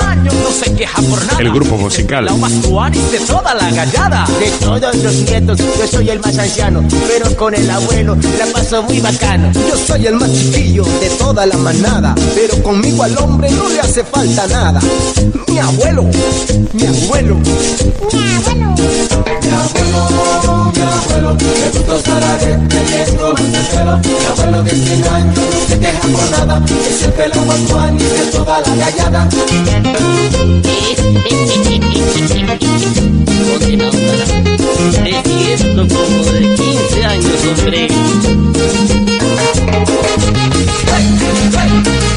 El grupo musical. de toda la gallada. De todos los nietos, yo soy el más anciano, pero con el abuelo la paso muy bacano. Yo soy el más chiquillo de toda la manada, pero conmigo al hombre no le hace falta nada. Mi abuelo, mi abuelo, mi abuelo. Mi abuelo, mi abuelo, que gusto estará de teniendo un celo. Mi abuelo de 100 años se queja por nada, es el pelo más de toda la gallada. De 15 años. El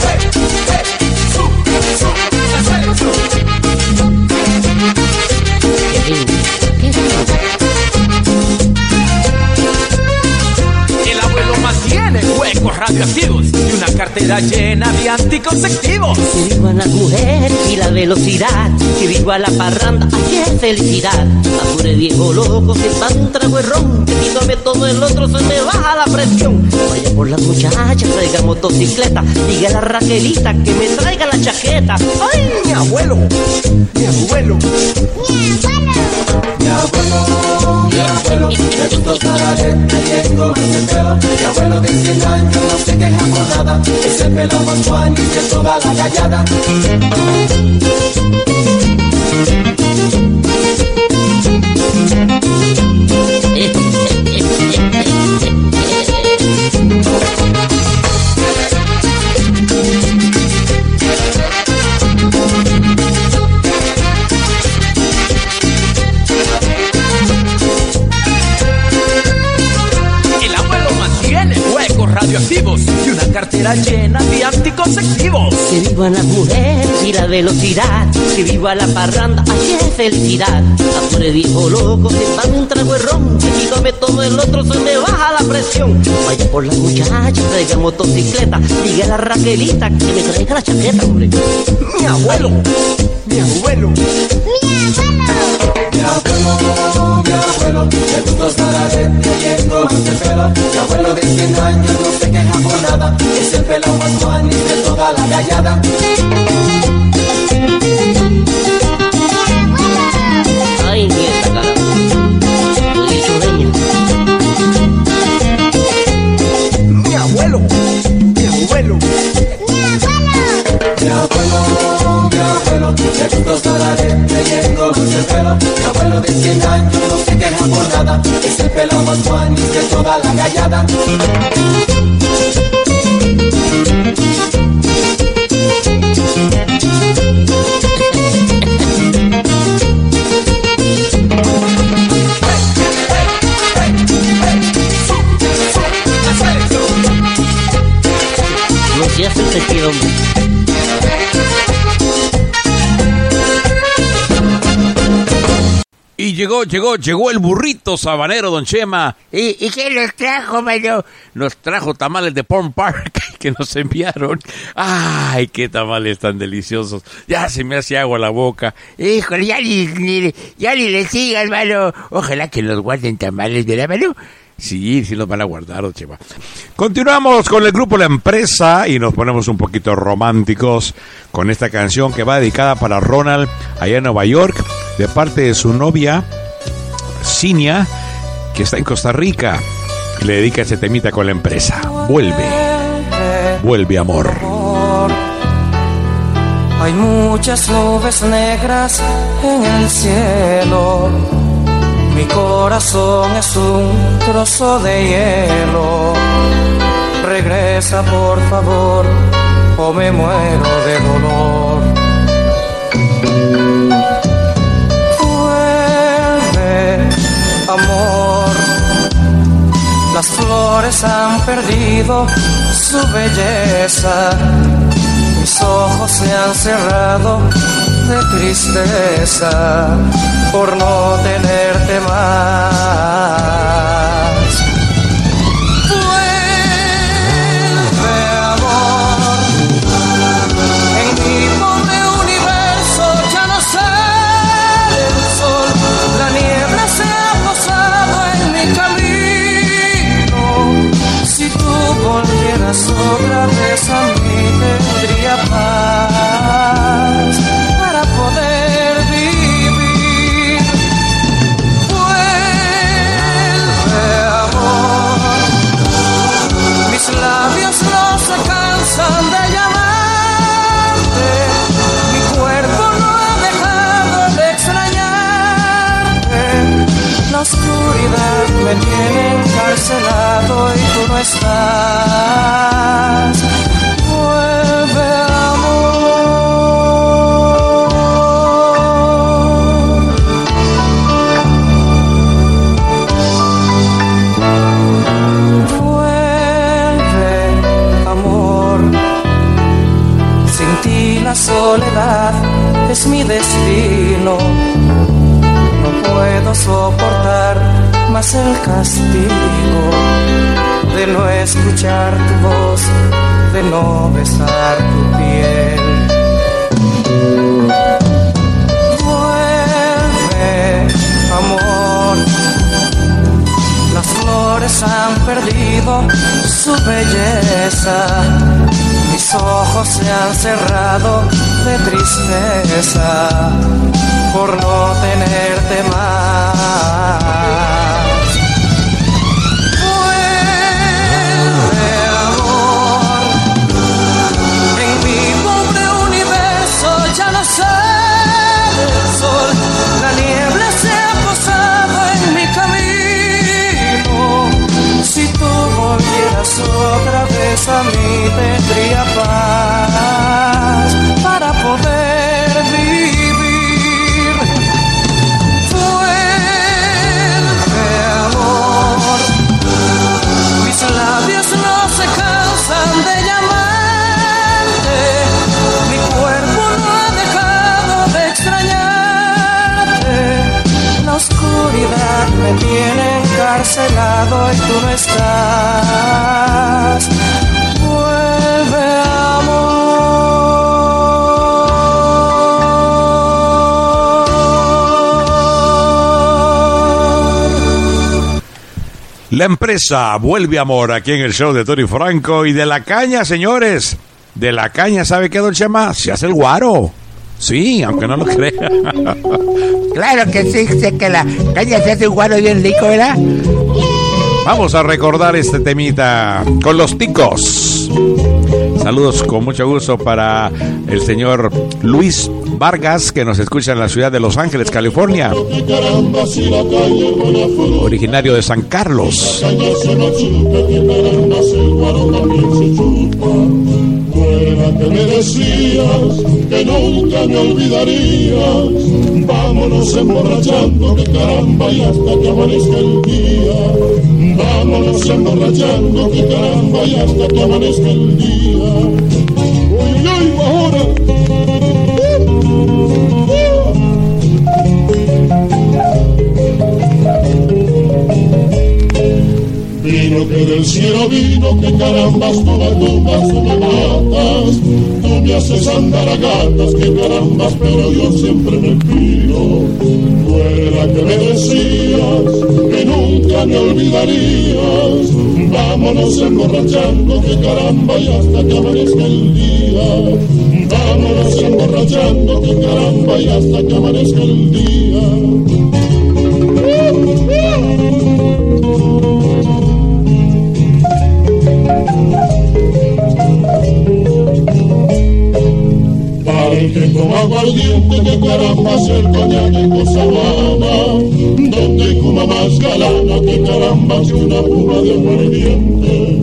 cartera llena de anticonceptivos. Que viva las mujeres y la velocidad, que viva la parranda, ay, qué felicidad. Apure viejo loco, que va un trago ron, que dígame todo el otro, se me baja la presión. Vaya por las muchachas, traiga motocicleta, diga a la Raquelita que me traiga la chaqueta. ¡Ay, mi abuelo! ¡Mi abuelo! Mi abuelo, mi abuelo, de gusto tararé, trayendo ese pelo. Mi abuelo de 100 años no se queja por nada, ese pelo más Juan y de toda la gallada. Cartera llena de anticonceptivos. Que vivan las mujeres y la velocidad, que viva la parranda, ay, qué felicidad. Apure viejo loco, que va un trago de ron, que dígame todo el otro, se me baja la presión. Vaya por las muchachas, traiga motocicleta, diga a la Raquelita que me traiga la chaqueta, hombre. Mi abuelo, mi abuelo. Mi abuelo, mi abuelo, de gusto tararé, trayendo ese pelo. Mi abuelo de 100 años no se queja por nada, ese pelo más y de toda la gallada. Gusto tararé, trayendo ese pelo. Mi abuelo de 100 años no se queja por nada, ese pelo más Juan y de toda la gallada. No seas el sentido, llegó, llegó, llegó el burrito sabanero, don Chema. ¿Y, ¿Y qué nos trajo, mano? Nos trajo tamales de Porn Park [laughs] que nos enviaron. Ay, qué tamales tan deliciosos. Ya se me hace agua la boca. Híjole, ya ni, ni- ya ni le sigas, mano. Ojalá que nos guarden tamales, ¿verdad, mano? Sí, sí nos van a guardar. Continuamos con el grupo La Empresa y nos ponemos un poquito románticos con esta canción que va dedicada para Ronald allá en Nueva York de parte de su novia Cinia que está en Costa Rica le dedica ese temita con la empresa. Vuelve, vuelve amor. Hay muchas nubes negras en el cielo. Mi corazón es un trozo de hielo. Regresa por favor o me muero de dolor. Vuelve, amor. Las flores han perdido su belleza. Mis ojos se han cerrado de tristeza por no tenerte más. Vuelve, amor, en mi pobre universo ya no sale el sol, la niebla se ha posado en mi camino. Si tú volvieras otra me tiene encarcelado y tú no estás. Más el castigo de no escuchar tu voz, de no besar tu piel. Vuelve, amor. Las flores han perdido su belleza. Mis ojos se han cerrado de tristeza por no tenerte más. Otra vez a mí, tendría paz para poder vivir. Vuelve, amor. Mis labios no se cansan de llamarte. Mi cuerpo no ha dejado de extrañarte. La oscuridad me tiene encarcelado y tú no estás. Vuelve, La empresa vuelve amor aquí en el show de Tony Franco y de la caña, señores. De la caña, ¿sabe qué, don Chema? Se hace el guaro. Sí, aunque no lo crea. [laughs] Claro que sí, sé que la caña se hace un guaro bien rico, ¿verdad? Vamos a recordar este temita con los ticos. Saludos con mucho gusto para el señor Luis Vargas, que nos escucha en la ciudad de Los Ángeles, California. Originario de San Carlos. Que me decías que nunca me olvidarías. Vámonos emborrachando, que caramba, y hasta que amanezca el día. Vámonos emborrachando, que caramba, y hasta que amanezca el día. Cielo vino, que carambas tú me tumbas, tú me matas, tú me haces andar a gatas, que carambas, pero yo siempre me pido. Tú eres la que me decías que nunca me olvidarías. Vámonos emborrachando, que caramba, y hasta que amanezca el día. Vámonos emborrachando, que caramba, y hasta que amanezca el día. Aguardiente, que caramba es el coñac en Cosabana, donde cuma más galana, que caramba es una puma de aguardiente.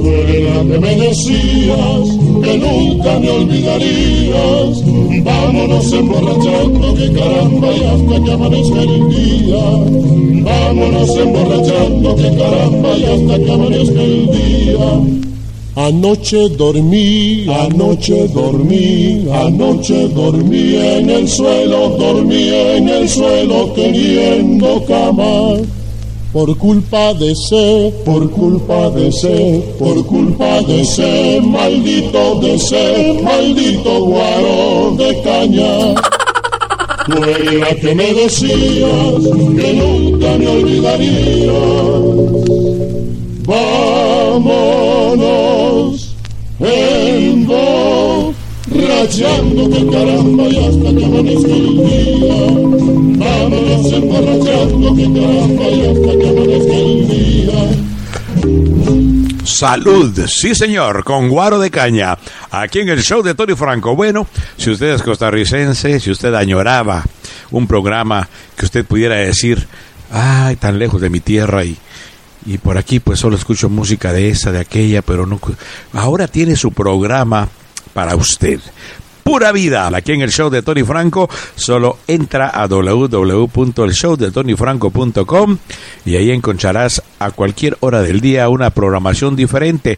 La que me decías que nunca me olvidarías. Vámonos emborrachando, que caramba, y hasta que amanezca el día. Vámonos emborrachando, que caramba, y hasta que amanezca el día. Anoche dormí, anoche dormí, anoche dormí en el suelo, dormí en el suelo teniendo cama. Por culpa de ese, por culpa de ese, por culpa de ese, maldito de ese, maldito guaro de caña. Tú eres la que me decías que nunca me olvidarías. Caramba y hasta el día. Caramba y hasta el día. Salud, sí señor, con Guaro de Caña, aquí en el show de Tony Franco. Bueno, si usted es costarricense, si usted añoraba un programa que usted pudiera decir, ay, tan lejos de mi tierra y, y por aquí pues solo escucho música de esa, de aquella, pero no... Ahora tiene su programa para usted. Pura vida, aquí en el show de Tony Franco, solo entra a www.elshowdetonyfranco.com y ahí encontrarás a cualquier hora del día una programación diferente.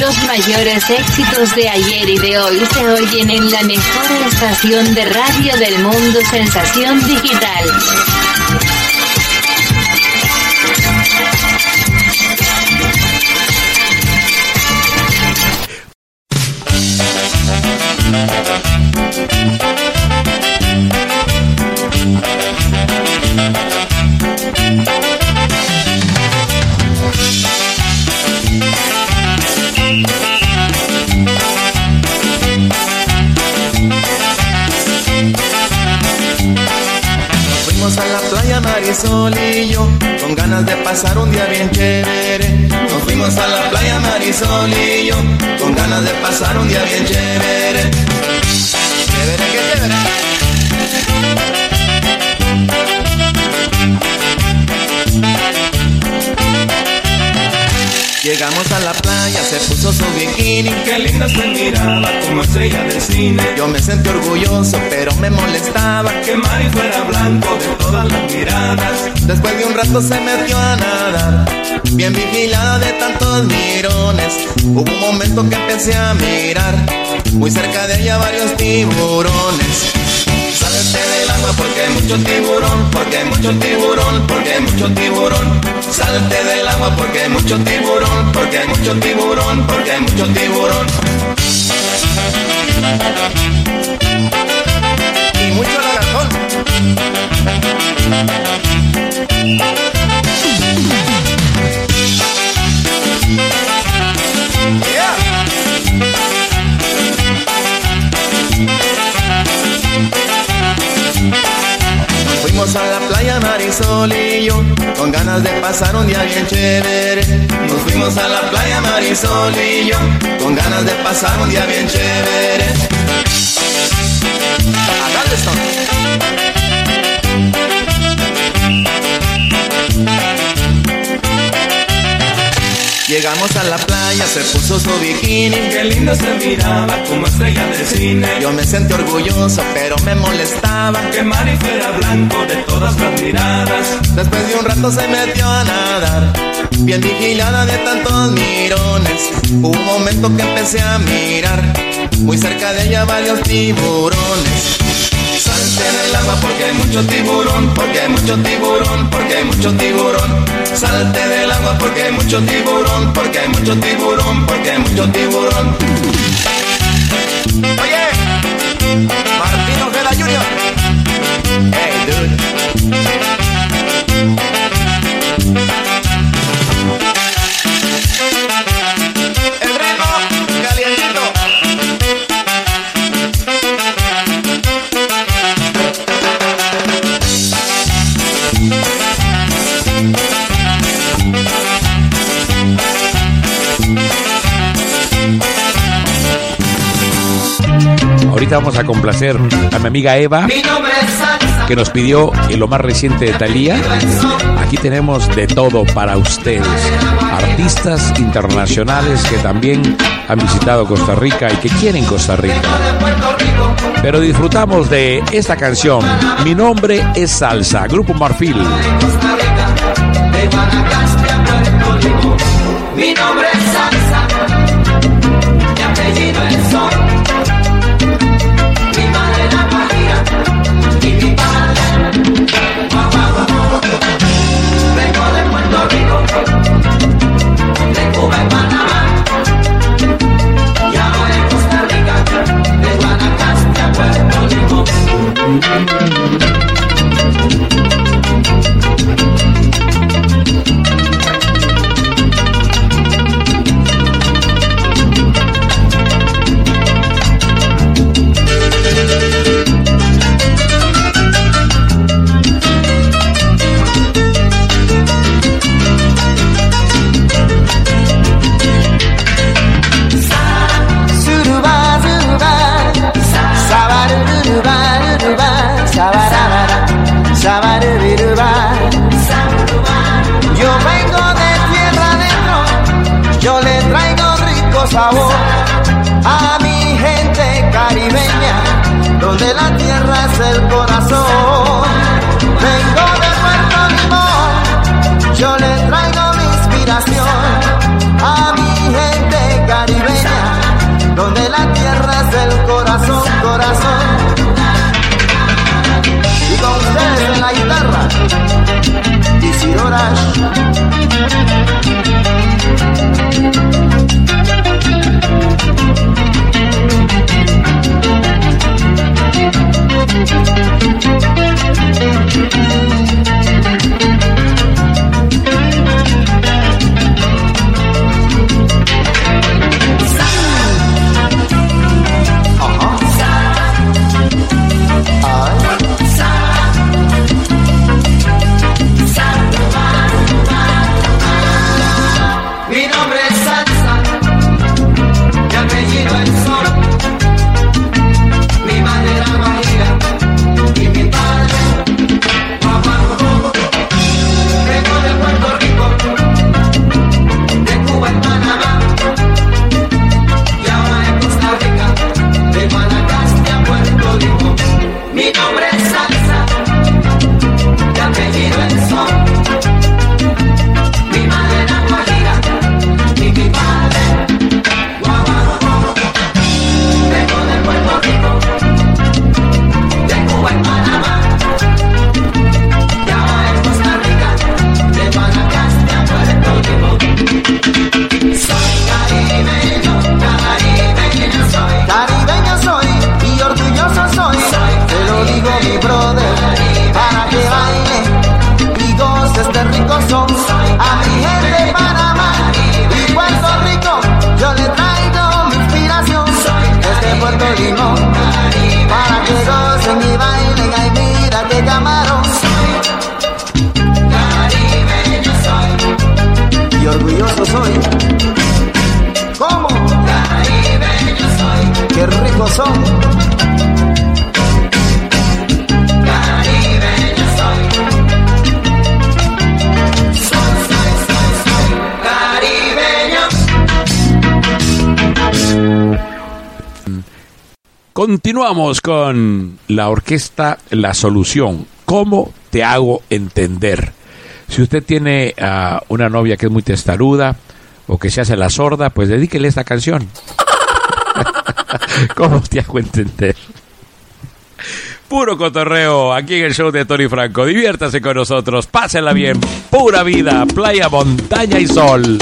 Los mayores éxitos de ayer y de hoy se oyen en la mejor estación de radio del mundo, Sensación Digital. con ganas de pasar un día bien chévere. Nos fuimos a la playa Marisol y yo, con ganas de pasar un día bien chévere. Chévere, que chévere. Llegamos a la playa playa se puso su bikini. Qué linda se miraba como estrella del cine. Yo me sentí orgulloso, pero me molestaba que Mari fuera blanco de todas las miradas. Después de un rato se metió a nadar, bien vigilada de tantos mirones. Hubo un momento que empecé a mirar, muy cerca de ella varios tiburones porque hay mucho tiburón, porque hay mucho tiburón, porque hay mucho tiburón. Salte del agua porque hay mucho tiburón, porque hay mucho tiburón, porque hay mucho tiburón. Y mucho lagartón. doña Marisol y yo, con ganas de pasar un día bien chévere. Nos fuimos a la playa Marisol y yo, con ganas de pasar un día bien chévere. A Llegamos a la playa, se puso su bikini. Qué lindo se miraba como estrella de cine. Yo me sentí orgulloso, pero me molestaba. Que Mari fuera blanco de todas las miradas. Después de un rato se metió a nadar. Bien vigilada de tantos mirones. Hubo un momento que empecé a mirar. Muy cerca de ella varios tiburones peces del agua porque hay mucho tiburón, porque hay mucho tiburón, porque hay mucho tiburón. Salte del agua porque hay mucho tiburón, porque hay mucho tiburón, porque hay mucho tiburón. Oye, Martín Ojeda Jr. Hey. vamos a complacer a mi amiga Eva, que nos pidió en lo más reciente de Thalía. Aquí tenemos de todo para ustedes. Artistas internacionales que también han visitado Costa Rica y que quieren Costa Rica. Pero disfrutamos de esta canción. Mi nombre es Salsa, Grupo Marfil. Mi nombre es Salsa. Con la orquesta La Solución. ¿Cómo te hago entender? Si usted tiene a una novia que es muy testaruda o que se hace la sorda, pues dedíquele esta canción. [laughs] ¿Cómo te hago entender? Puro cotorreo, aquí en el show de Tony Franco. Diviértase con nosotros, pásenla bien. Pura vida, playa, montaña y sol.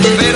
They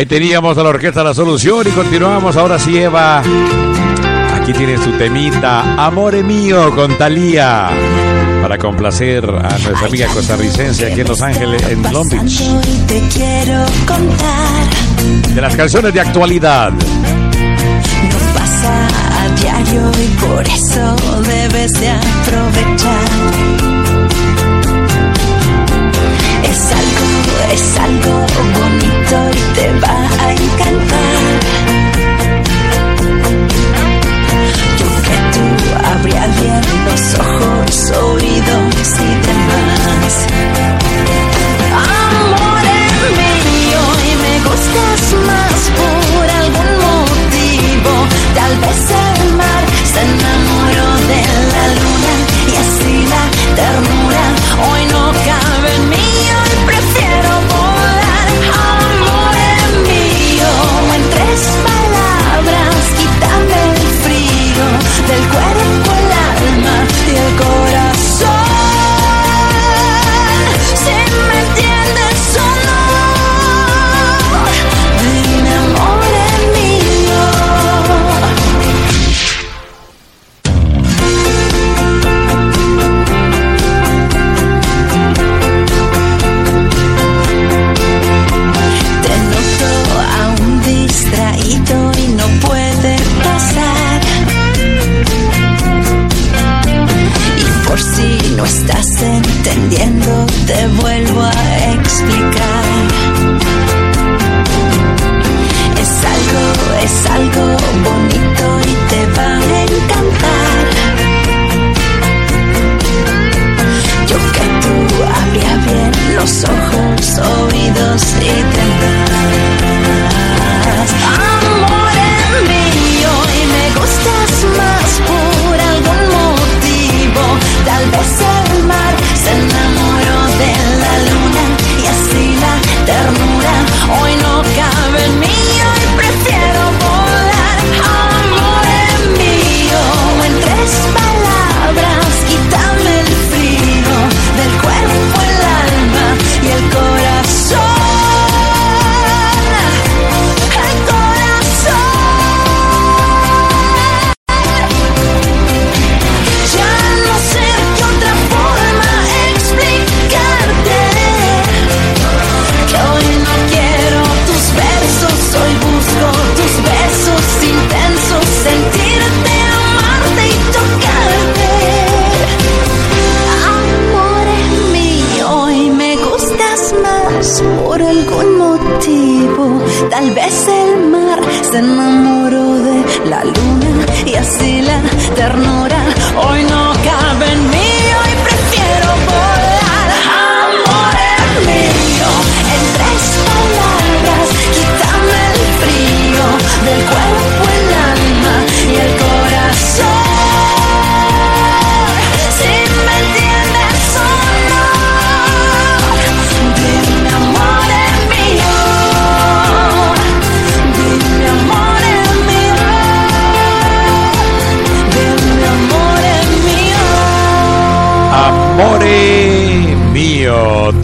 Ahí teníamos a la orquesta La Solución y continuamos. Ahora sí, Eva. Aquí tiene su temita Amore Mío con Talía para complacer a nuestra amiga costarricense aquí en Los Ángeles, en Long Beach. Te quiero contar, De las canciones de actualidad. y por eso debes de aprovechar. Es algo bonito y te va a encantar. Yo que tú abría bien los ojos, oídos y demás. Amore mío, y me gustas más por algún motivo. Tal vez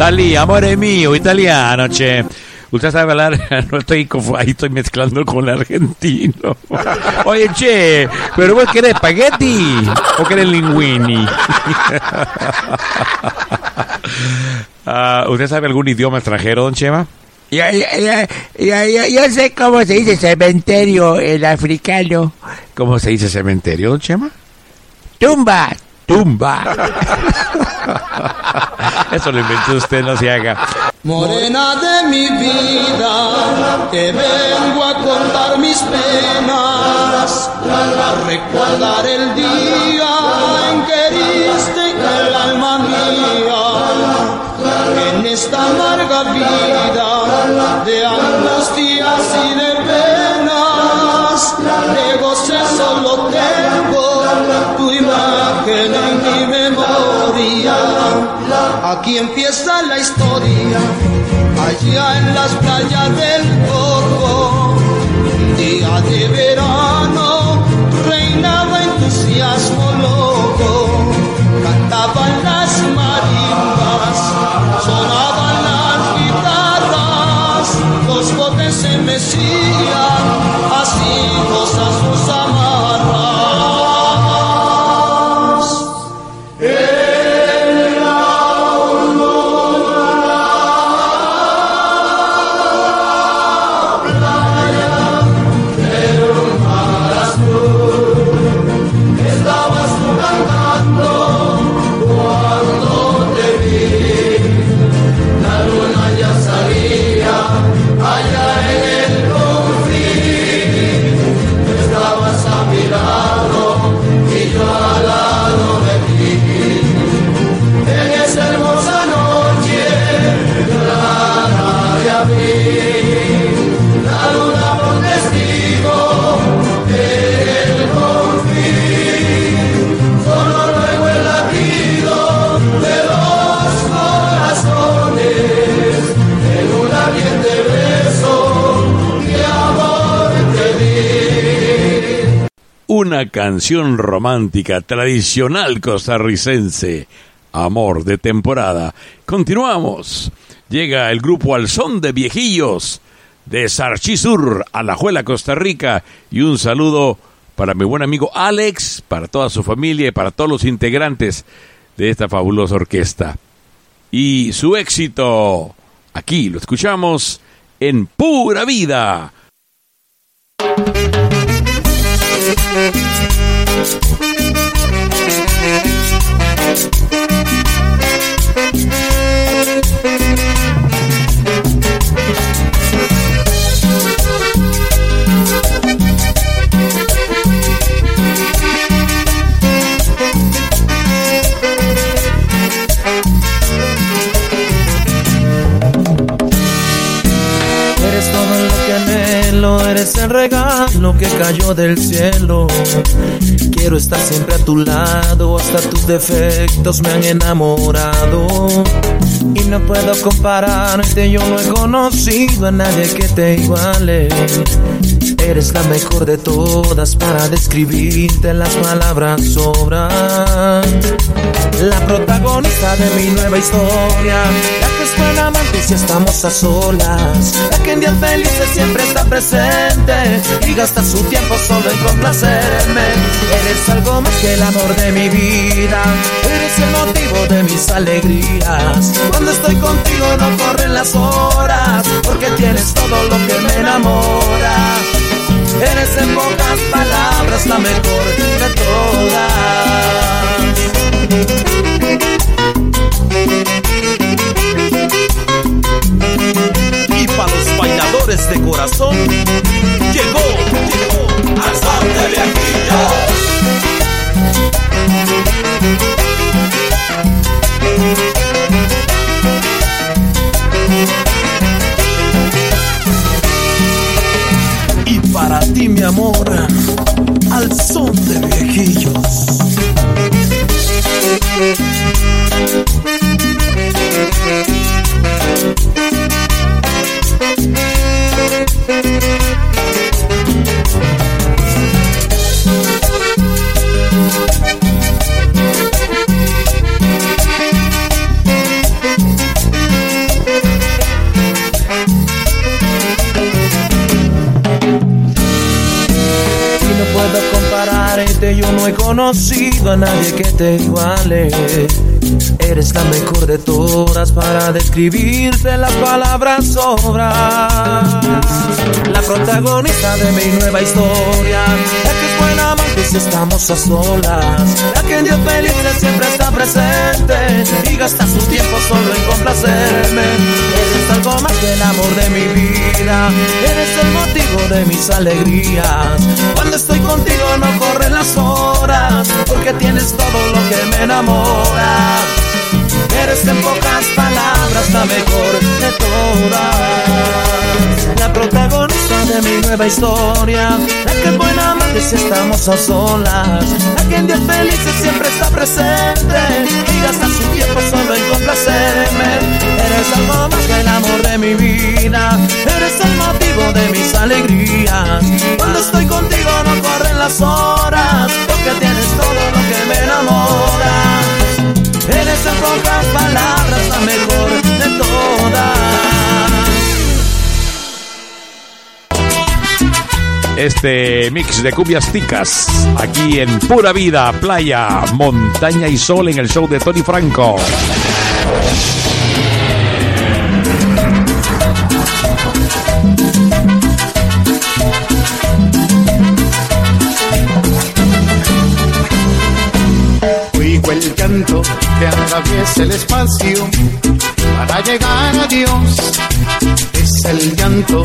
Talía, amore mío, italiano, che. Usted sabe hablar, [laughs] no estoy ahí estoy mezclando con el argentino. [laughs] Oye, che, pero vos querés espagueti o querés linguini. [laughs] Ah, ¿Usted sabe algún idioma extranjero, don Chema? Ya, yo sé cómo se dice cementerio en africano. ¿Cómo se dice cementerio, don Chema? Tumba. Tumba. [laughs] Eso lo inventó usted, no se haga. Morena de mi vida, te vengo a contar mis penas, a recordar el día en que diste el alma mía, en esta larga vida Aquí empieza la historia, allá en las playas del un día de verano, canción romántica tradicional costarricense, Amor de temporada. Continuamos. Llega el grupo Al de Viejillos de Sarchisur, Alajuela, Costa Rica. Y un saludo para mi buen amigo Alex, para toda su familia y para todos los integrantes de esta fabulosa orquesta. Y su éxito, aquí lo escuchamos en Pura Vida. Eres eres el regalo que cayó del cielo. Quiero estar siempre a tu lado, hasta tus defectos me han enamorado. Y no puedo compararte, yo no he conocido a nadie que te iguale. Eres la mejor de todas para describirte las palabras sobran. La protagonista de mi nueva historia, la que es buena amante si estamos a solas, la que en días felices siempre está presente y gasta su tiempo solo en complacerme. Eres algo más que el amor de mi vida, eres el motivo de mis alegrías. Cuando estoy contigo no corren las horas, porque tienes todo lo que me enamora. Eres en pocas palabras la mejor de todas. Y para los bailadores de corazón, llegó, llegó son de Y conocido a nadie que te iguale. Describirte las palabras sobran. La protagonista de mi nueva historia, la que es buena amante si estamos a solas, la que en Dios felices siempre está presente y gasta su tiempo solo en complacerme. Eres algo más que el amor de mi vida, eres el motivo de mis alegrías. Cuando estoy contigo no corren las horas, porque tienes todo lo que me enamora. Eres en pocas palabras la mejor de todas. La protagonista de mi nueva historia. La que es buena amante si estamos a solas. La que en días felices siempre está presente. Y gasta su tiempo solo en complacerme. Eres algo más que el amor de mi vida. Eres el motivo de mis alegrías. Cuando estoy contigo no corren las horas. Porque tienes todo lo que me enamora. En pocas palabras la mejor de todas. Este mix de cumbias ticas aquí en Pura Vida, Playa, Montaña y Sol en el show de Tony Franco. Llanto que atraviesa el espacio para llegar a Dios. Es el llanto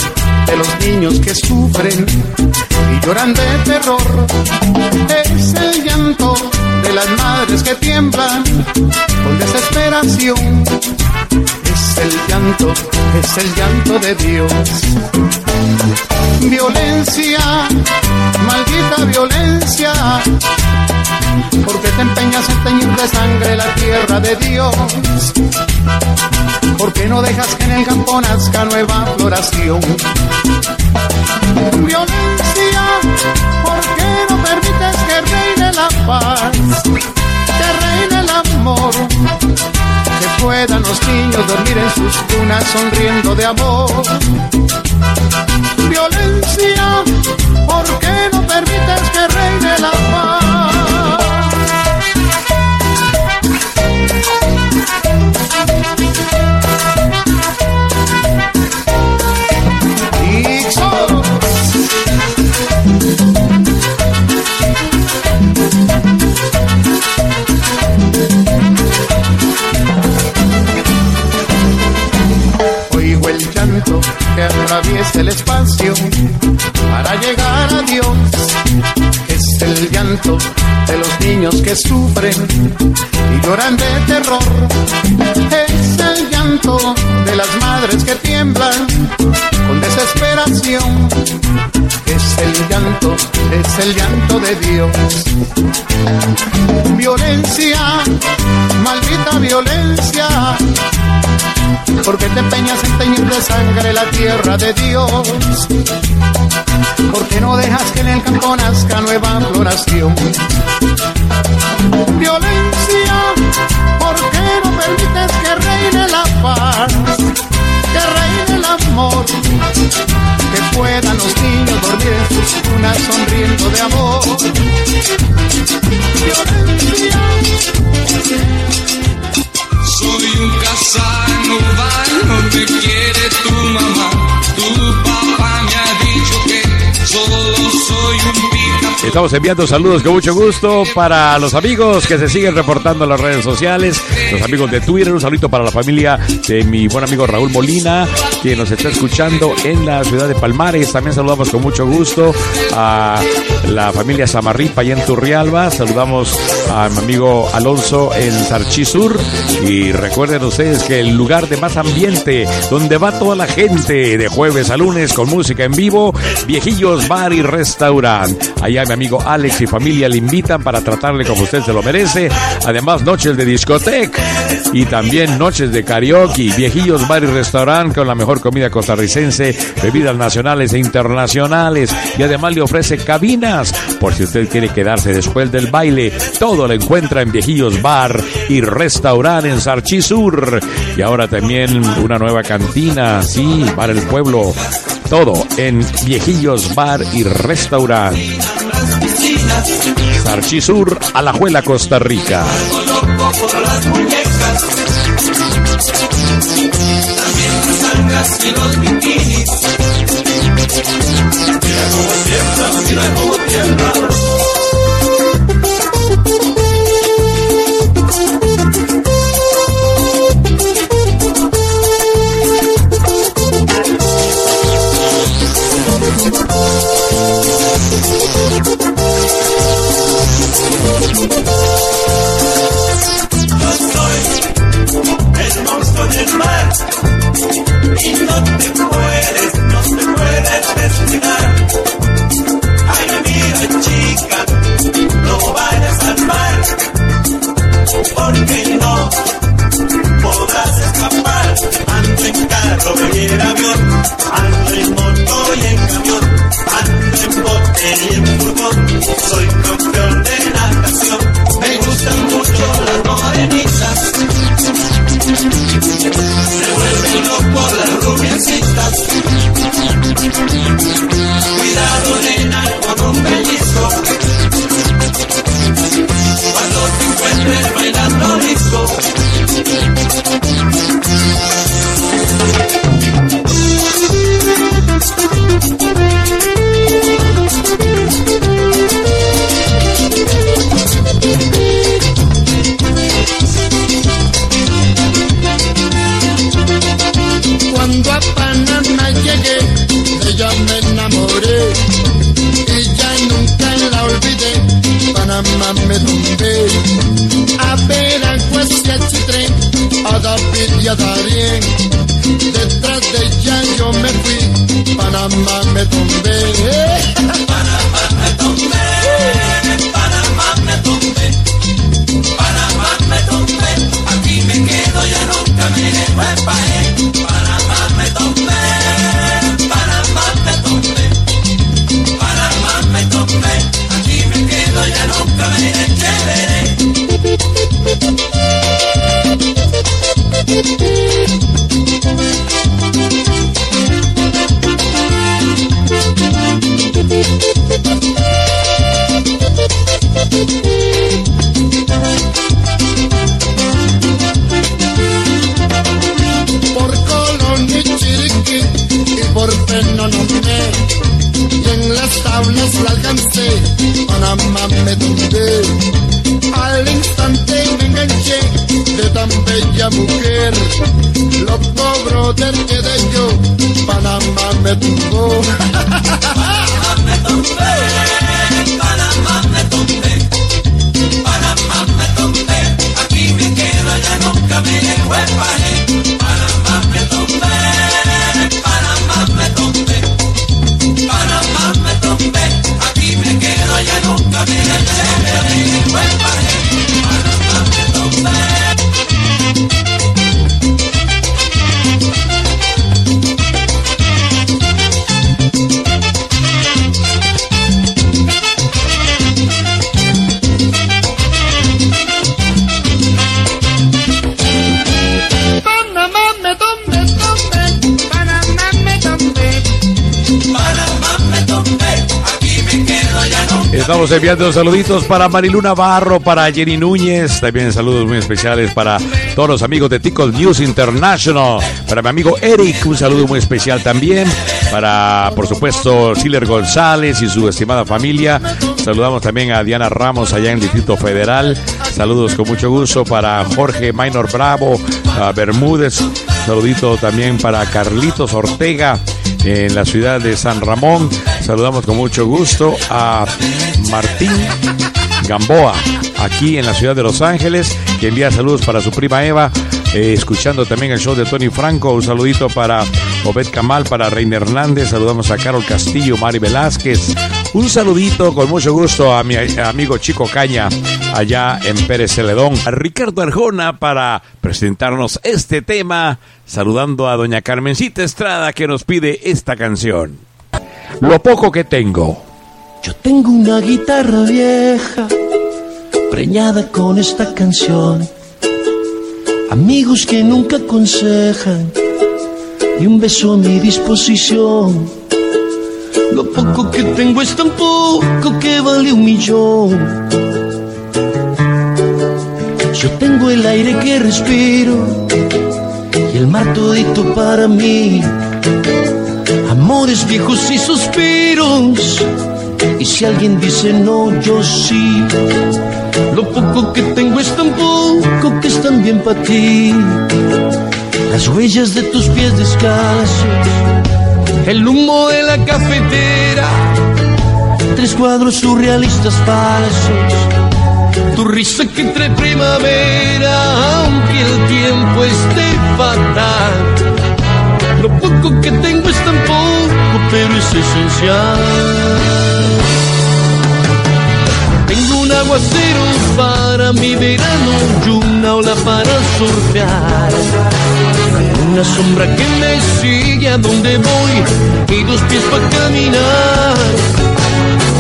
de los niños que sufren y lloran de terror. Es el llanto de las madres que tiemblan con desesperación. Es el llanto, es el llanto de Dios. Violencia, maldita violencia porque te empeñas en teñir de sangre la tierra de Dios. Porque no dejas que en el campo nazca nueva floración. Violencia, ¿por qué no permites que reine la paz, que reine el amor, que puedan los niños dormir en sus cunas sonriendo de amor. Violencia, ¿por qué no permites que reine la paz? Que atraviesa el espacio para llegar a Dios. Es el llanto de los niños que sufren y lloran de terror. Es el llanto de las madres que tiemblan con desesperación. Es el llanto, es el llanto de Dios. Violencia, maldita violencia. Porque te empeñas en teñir de sangre la tierra de Dios. Porque no dejas que en el campo nazca nueva floración. Violencia, ¿por qué no permites que reine la paz? Que reine el amor. Estamos enviando saludos con mucho gusto para los amigos que se siguen reportando en las redes sociales, los amigos de Twitter, un saludo para la familia de mi buen amigo Raúl Molina, que nos está escuchando en la ciudad de Palmares. También saludamos con mucho gusto a la familia Samarripa y en Turrialba. Saludamos a mi amigo Alonso en Sarchisur. Y recuerden ustedes que el lugar de más ambiente, donde va toda la gente de jueves a lunes con música en vivo, Viejillos Bar y Restaurant. Allá mi amigo Alex y familia le invitan para tratarle como usted se lo merece. Además, noches de discoteca y también noches de karaoke. Viejillos Bar y Restaurant con la mejor comida costarricense, bebidas nacionales e internacionales. Y además le ofrece cabinas por si usted quiere quedarse después del baile. Todo lo encuentra en Viejillos Bar y Restaurant en Sarchisur. Y ahora también una nueva cantina, sí, para el pueblo. Todo en Viejillos Bar y Restaurant. Sarchisur, Alajuela, Costa Rica. Algas y los bikinis. Mira cómo tiembla, mira cómo tiembla. Y no Enviando saluditos para Mariluna Barro, para Jenny Núñez, también saludos muy especiales para todos los amigos de Tickle News International, para mi amigo Eric, un saludo muy especial también, para por supuesto Siler González y su estimada familia, saludamos también a Diana Ramos allá en Distrito Federal, saludos con mucho gusto para Jorge Minor Bravo, a Bermúdez, saludito también para Carlitos Ortega en la ciudad de San Ramón. Saludamos con mucho gusto a Martín Gamboa, aquí en la ciudad de Los Ángeles, que envía saludos para su prima Eva. eh, escuchando también el show de Tony Franco, un saludito para Obed Kamal, para Reina Hernández, saludamos a Carol Castillo, Mari Velázquez, un saludito con mucho gusto a mi amigo Chico Caña, allá en Pérez Celedón, a Ricardo Arjona para presentarnos este tema, saludando a doña Carmencita Estrada que nos pide esta canción. Lo poco que tengo. Yo tengo una guitarra vieja, preñada con esta canción. Amigos que nunca aconsejan y un beso a mi disposición. Lo poco que tengo es tan poco que vale un millón. Yo tengo el aire que respiro y el mar todito para mí. Amores viejos y suspiros. Y si alguien dice no, yo sí. Lo poco que tengo es tan poco que es tan bien para ti. Las huellas de tus pies descalzos, el humo de la cafetera, tres cuadros surrealistas falsos, tu risa que trae primavera, aunque el tiempo esté fatal. Lo poco que tengo es tan poco, pero es esencial. Tengo un aguacero para mi verano y una ola para surfear. Una sombra que me sigue a donde voy y dos pies para caminar.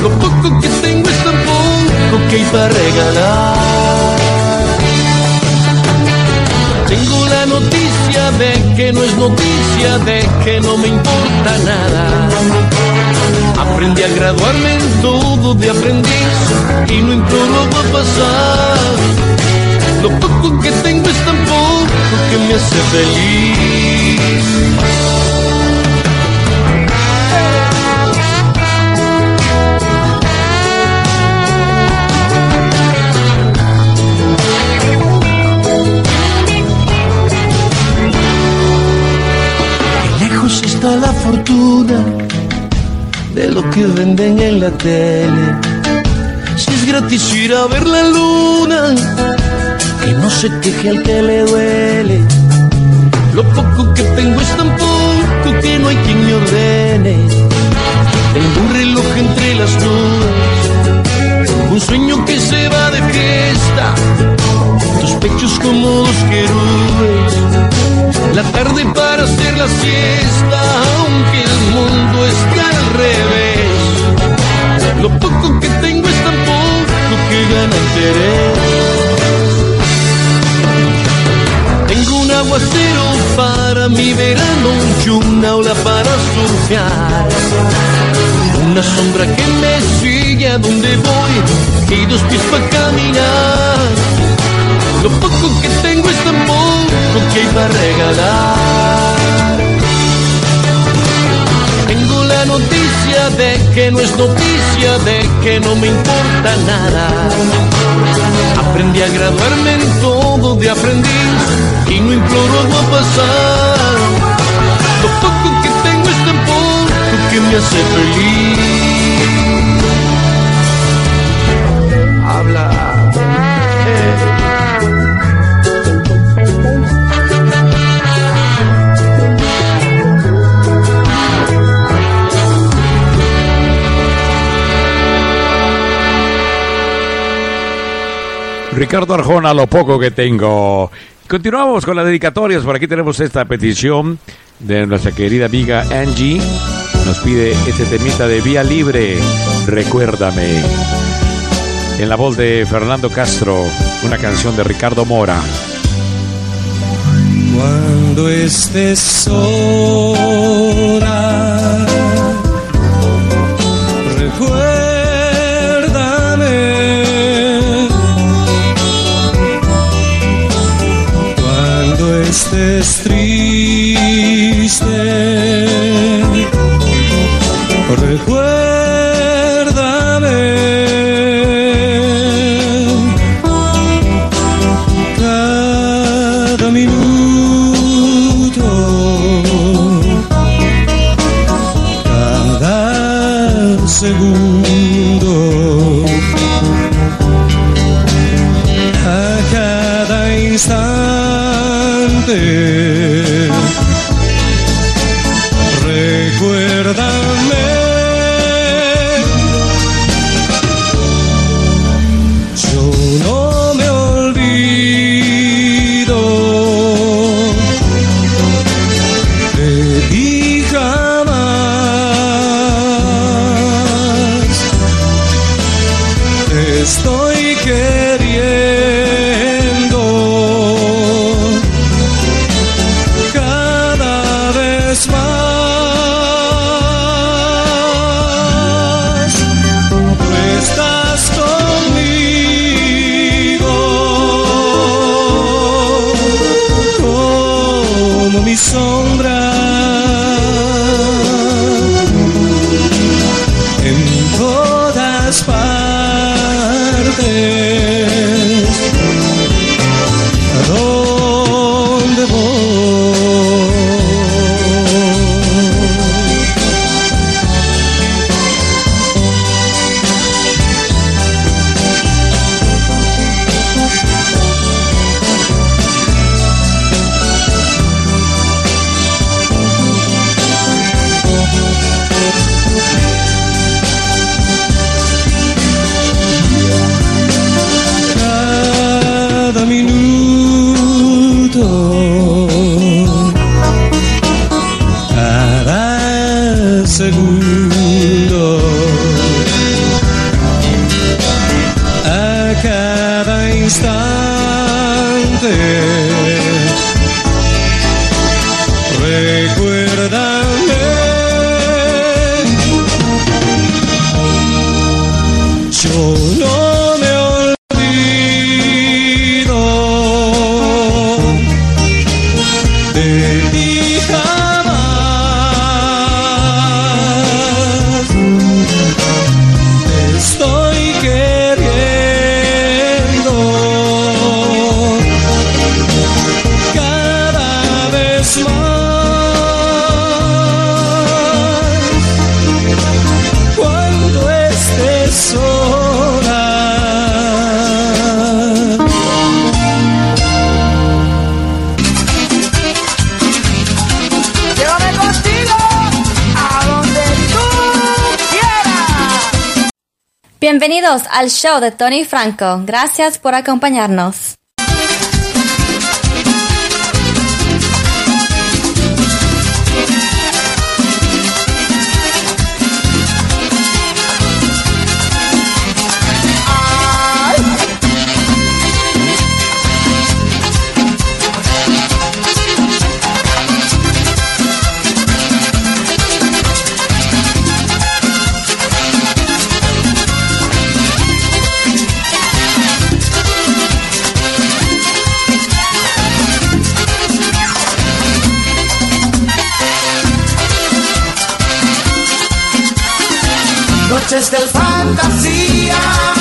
Lo poco que tengo es tan poco que hay para regalar. Tengo la noticia de que no es noticia, de que no me importa nada. Aprendí a graduarme en todo de aprendiz y no imploro va a pasar. Lo poco que tengo es tan poco que me hace feliz. Lejos está la fortuna de lo que venden en la tele. Si es gratis ir a ver la luna, que no se queje al que le duele. Lo poco que tengo es tan poco que no hay quien me ordene. Tengo un reloj entre las nubes, un sueño que se va de fiesta, tus pechos como dos querubes. La tarde para hacer la siesta, aunque el mundo esté al revés. Lo poco que tengo es tan poco que gana interés. Aguacero para mi verano una ola para surfear. Una sombra que me sigue a donde voy y dos pies para caminar. Lo poco que tengo es tan poco que hay para regalar. Noticia de que no es noticia de que no me importa nada. Aprendí a graduarme en todo de aprendiz y no imploro agua pasar. Lo poco que tengo es tan que me hace feliz. Habla. Ricardo Arjona, lo poco que tengo. Continuamos con las dedicatorias. Por aquí tenemos esta petición de nuestra querida amiga Angie. Nos pide este temita de Vía Libre. Recuérdame. En la voz de Fernando Castro, una canción de Ricardo Mora. Cuando estés sola, Cuando estés Bienvenidos al show de Tony Franco. Gracias por acompañarnos. De fantasía.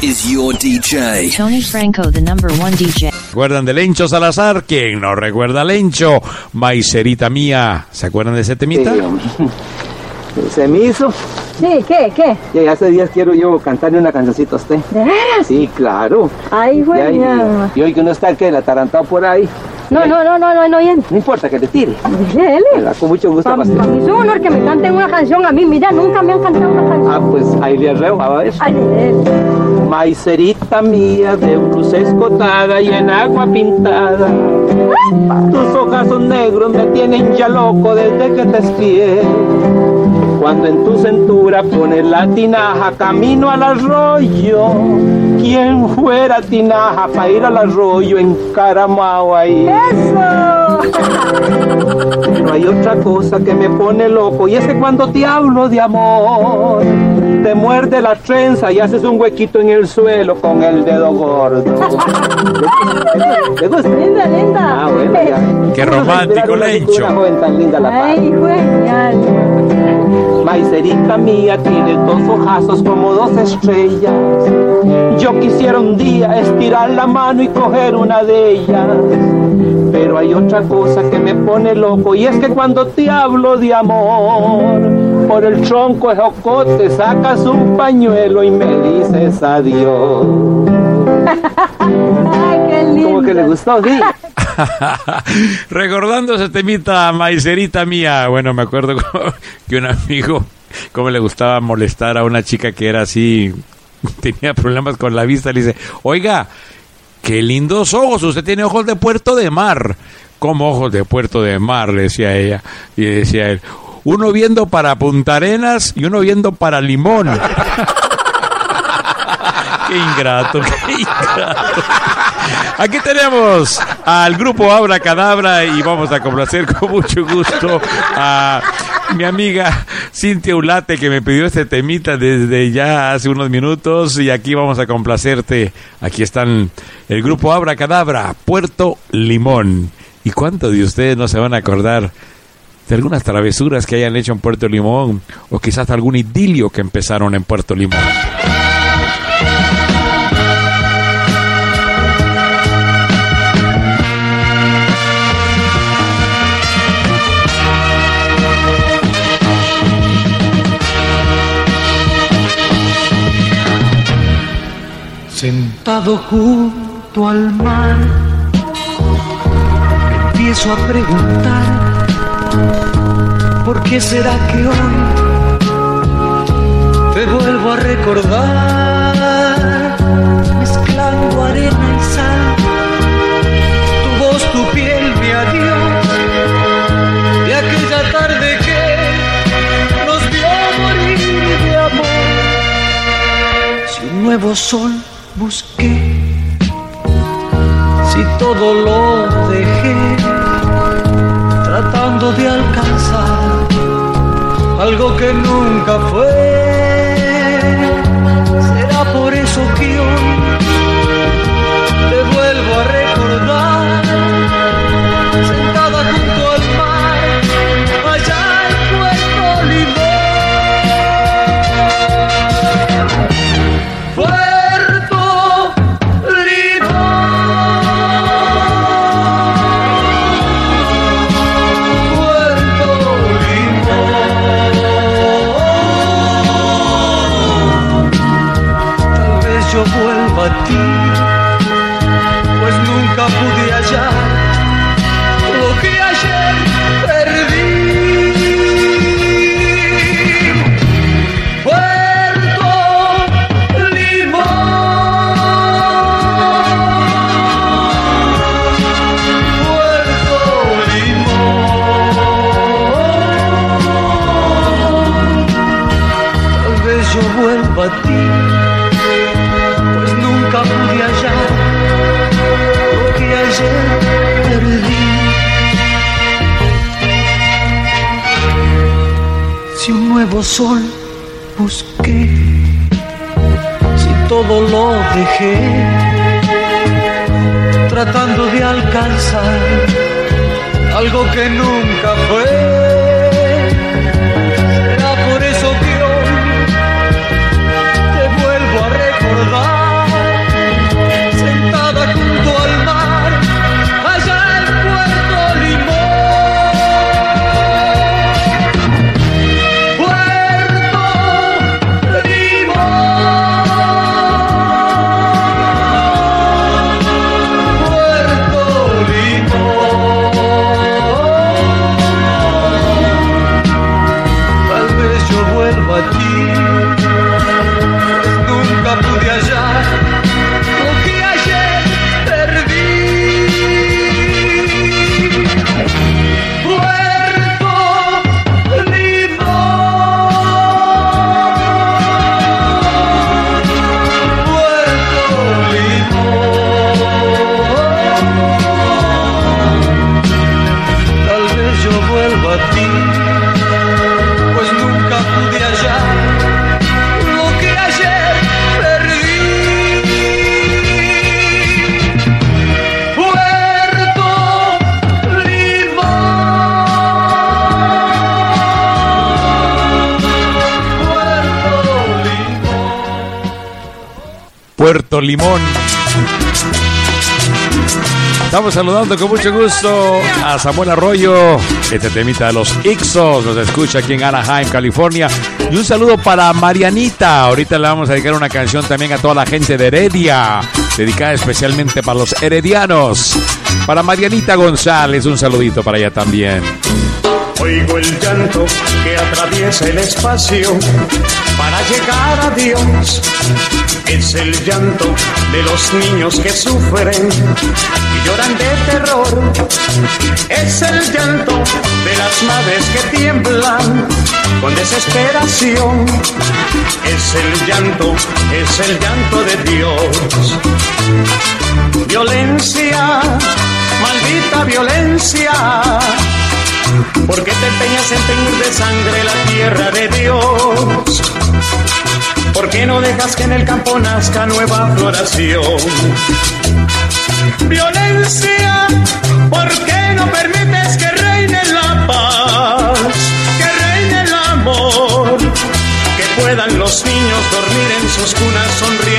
This is your DJ. Tony Franco, the number one DJ. ¿Recuerdan de Lencho Salazar? ¿Quién no recuerda a Lencho? Maicerita mía. ¿Se acuerdan de ese temita? [laughs] Se me hizo. Sí, ¿qué? ¿Qué? Y hace días quiero yo cantarle una cancioncita a usted. ¿De veras? Sí, claro. Ay, güey, Ya, y- ya. Y hoy que uno está que el atarantado por ahí. No, no, no, no, no, no, bien. No importa que te tire. Venga, Con mucho gusto, Para pastor. mí es un honor que me canten una canción a mí. Mira, nunca me han cantado una canción. Ah, pues ahí le arreo, a ver. Él. Maicerita mía de blusa escotada y en agua pintada. Tus ojos son negros me tienen ya loco desde que te espié. Cuando en tu cintura pones la tinaja camino al arroyo. ¿Quién fuera tinaja para ir al arroyo encaramado ahí? [laughs] Pero hay otra cosa que me pone loco y es que cuando te hablo de amor, te muerde la trenza y haces un huequito en el suelo con el dedo gordo. [laughs] ¿Le gusta? Linda, linda. Ah, bueno, ya. Qué romántico, Una Lencho. joven tan linda la Ay, genial. Maicerita mía tiene dos ojazos como dos estrellas. Yo quisiera un día estirar la mano y coger una de ellas. Pero hay otra cosa que me pone loco y es que cuando te hablo de amor, por el tronco de jocote sacas un pañuelo y me dices adiós. [laughs] Lindo. ¿Cómo que le gustó? Sí. [laughs] Recordando ese temita, maicerita mía. Bueno, me acuerdo [laughs] como- que un amigo, como le gustaba molestar a una chica que era así, tenía problemas con la vista, le dice, oiga, qué lindos ojos, usted tiene ojos de puerto de mar. Como ojos de puerto de mar, le decía ella. Y decía él, uno viendo para Punta Arenas y uno viendo para Limón. [laughs] qué ingrato, qué ingrato. [laughs] Aquí tenemos al grupo Abra Cadabra y vamos a complacer con mucho gusto a mi amiga Cintia Ulate que me pidió este temita desde ya hace unos minutos y aquí vamos a complacerte. Aquí están el grupo Abra Cadabra, Puerto Limón. ¿Y cuántos de ustedes no se van a acordar de algunas travesuras que hayan hecho en Puerto Limón o quizás algún idilio que empezaron en Puerto Limón? Sentado junto al mar, empiezo a preguntar, ¿por qué será que hoy te vuelvo a recordar? Mezclando arena y sal, tu voz, tu piel, mi adiós, de aquella tarde que nos vio morir de amor. Si un nuevo sol busqué, si todo lo dejé, tratando de alcanzar algo que nunca fue. 地 Sol busqué, si todo lo dejé, tratando de alcanzar algo que nunca fue. Puerto Limón. Estamos saludando con mucho gusto a Samuel Arroyo, este temita de los Ixos, nos escucha aquí en Anaheim, California. Y un saludo para Marianita, ahorita le vamos a dedicar una canción también a toda la gente de Heredia, dedicada especialmente para los heredianos. Para Marianita González, un saludito para ella también. Oigo el llanto que atraviesa el espacio para llegar a Dios. Es el llanto de los niños que sufren y lloran de terror. Es el llanto de las madres que tiemblan con desesperación. Es el llanto, es el llanto de Dios. Violencia, maldita violencia. ¿Por qué te empeñas en teñir de sangre la tierra de Dios? ¿Por qué no dejas que en el campo nazca nueva floración? Violencia, ¿por qué no permites que reine la paz? Que reine el amor, que puedan los niños dormir en sus cunas sonriendo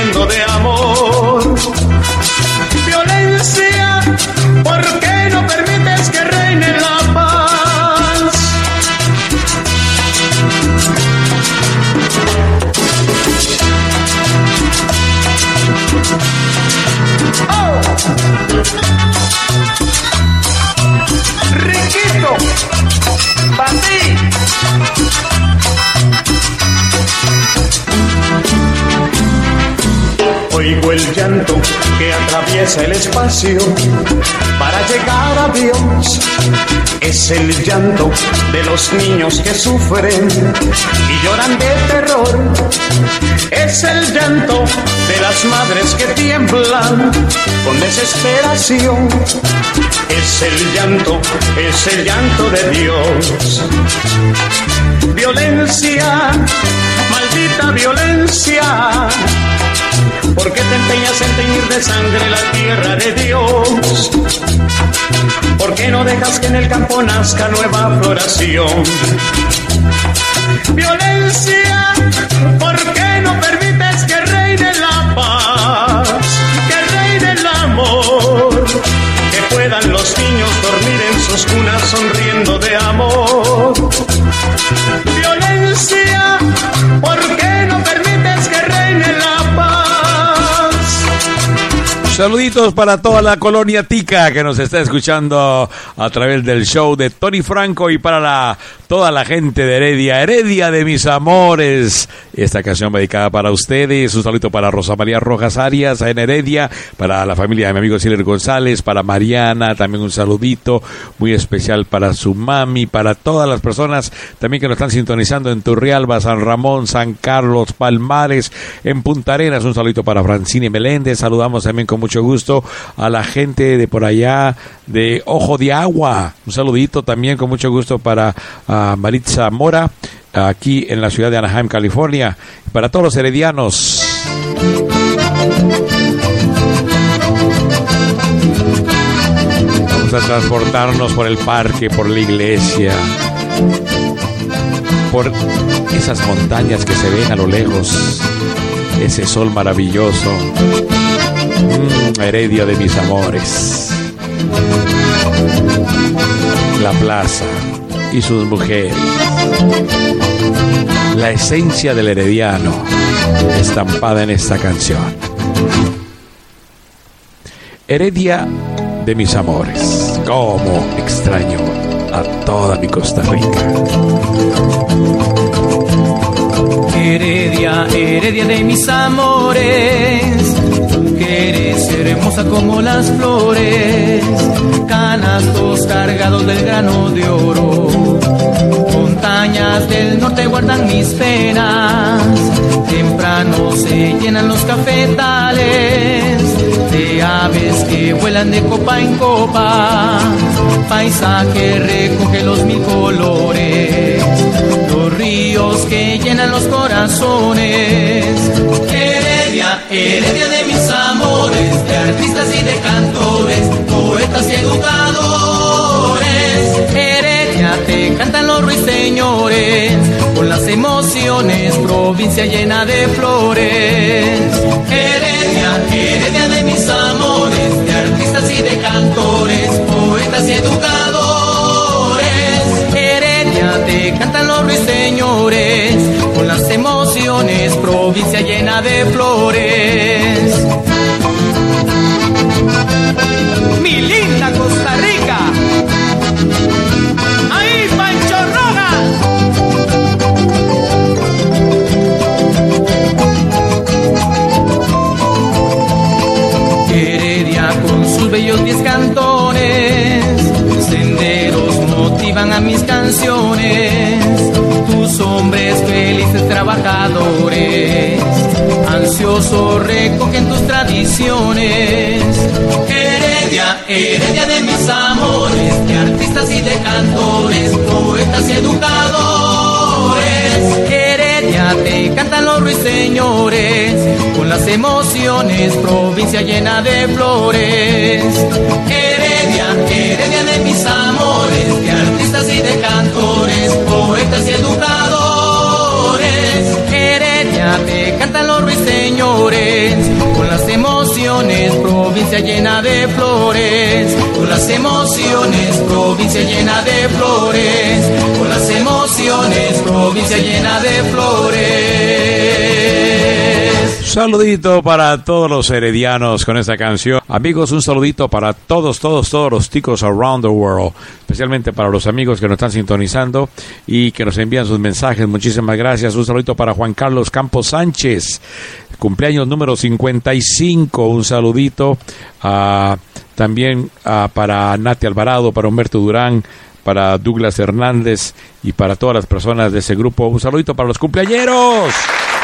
Que atraviesa el espacio para llegar a Dios. Es el llanto de los niños que sufren y lloran de terror. Es el llanto de las madres que tiemblan con desesperación. Es el llanto, es el llanto de Dios. Violencia, maldita violencia. ¿Por qué te empeñas en teñir de sangre la tierra de Dios? ¿Por qué no dejas que en el campo nazca nueva floración? Violencia, ¿por qué no permites que reine la paz? Que reine el amor, que puedan los niños dormir en sus cunas sonriendo de amor. Saluditos para toda la colonia tica que nos está escuchando a través del show de Tony Franco y para la, toda la gente de Heredia, Heredia de mis amores. Esta canción dedicada para ustedes. Un saludito para Rosa María Rojas Arias en Heredia, para la familia de mi amigo Siler González, para Mariana, también un saludito muy especial para su mami, para todas las personas también que nos están sintonizando en Turrialba, San Ramón, San Carlos, Palmares, en Punta Arenas. Un saludito para Francine Meléndez. Saludamos también con mucho gusto a la gente de por allá de Ojo de Agua. Un saludito también con mucho gusto para ah, Maritza Mora, aquí en la ciudad de Anaheim, California. Para todos los heredianos. Vamos a transportarnos por el parque, por la iglesia, por esas montañas que se ven a lo lejos, ese sol maravilloso. Mm, heredia de mis amores. La plaza y sus mujeres. La esencia del herediano estampada en esta canción. Heredia de mis amores. Como extraño a toda mi Costa Rica. Heredia, heredia de mis amores, que eres hermosa como las flores, canastos cargados del grano de oro, montañas del norte guardan mis penas, temprano se llenan los cafetales de aves que vuelan de copa en copa, paisaje recoge los mil colores, los ríos que llenan los corazones. Heredia, heredia de mis amores, de artistas y de cantores, poetas y educadores. Heredia, te cantan los ruiseñores, con las emociones, provincia llena de flores. Heredia, heredia de mis amores, de artistas y de cantores, poetas y educadores. Heredia, te cantan los ruiseñores, con las emociones, provincia llena de flores. Mis canciones, tus hombres felices trabajadores, ansiosos recogen tus tradiciones. Heredia, heredia de mis amores, de artistas y de cantores, poetas y educadores. Heredia, te cantan los ruiseñores, con las emociones, provincia llena de flores. Heredia, heredia de mis amores, de artistas y de cantores, poetas y educadores. Heredia, te cantan los ruiseñores, con las emociones, provincia llena de flores. Con las emociones, provincia llena de flores. Con las emociones, provincia llena de flores. Saludito para todos los heredianos con esta canción. Amigos, un saludito para todos, todos, todos los ticos around the world. Especialmente para los amigos que nos están sintonizando y que nos envían sus mensajes. Muchísimas gracias. Un saludito para Juan Carlos Campos Sánchez. Cumpleaños número 55. Un saludito ah, también ah, para Nati Alvarado, para Humberto Durán, para Douglas Hernández y para todas las personas de ese grupo. Un saludito para los cumpleañeros.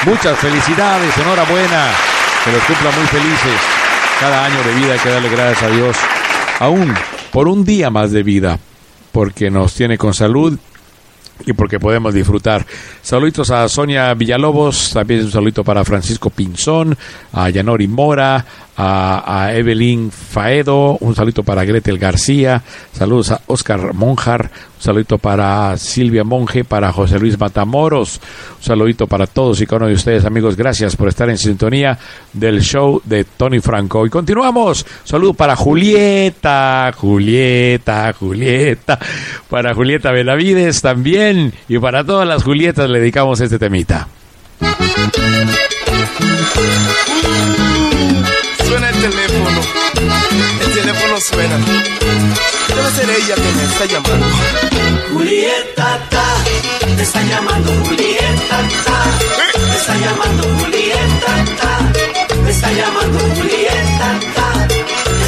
Muchas felicidades, enhorabuena. Que los cumplan muy felices. Cada año de vida hay que darle gracias a Dios. Aún por un día más de vida. Porque nos tiene con salud y porque podemos disfrutar. Saluditos a Sonia Villalobos, también un saludito para Francisco Pinzón, a Yanori Mora, a, a Evelyn Faedo, un saludito para Gretel García, saludos a Oscar Monjar, un saludito para Silvia Monge, para José Luis Matamoros. Un saludito para todos y cada uno de ustedes, amigos. Gracias por estar en sintonía del show de Tony Franco. Y continuamos. Saludo para Julieta, Julieta, Julieta. Para Julieta Benavides también. Y para todas las Julietas le dedicamos este temita. Suena el teléfono. El teléfono suena está llamando. Julieta, ta, te está llamando Julieta, ta, te está llamando Julieta, ta, te está llamando Julieta, ta, te está llamando. El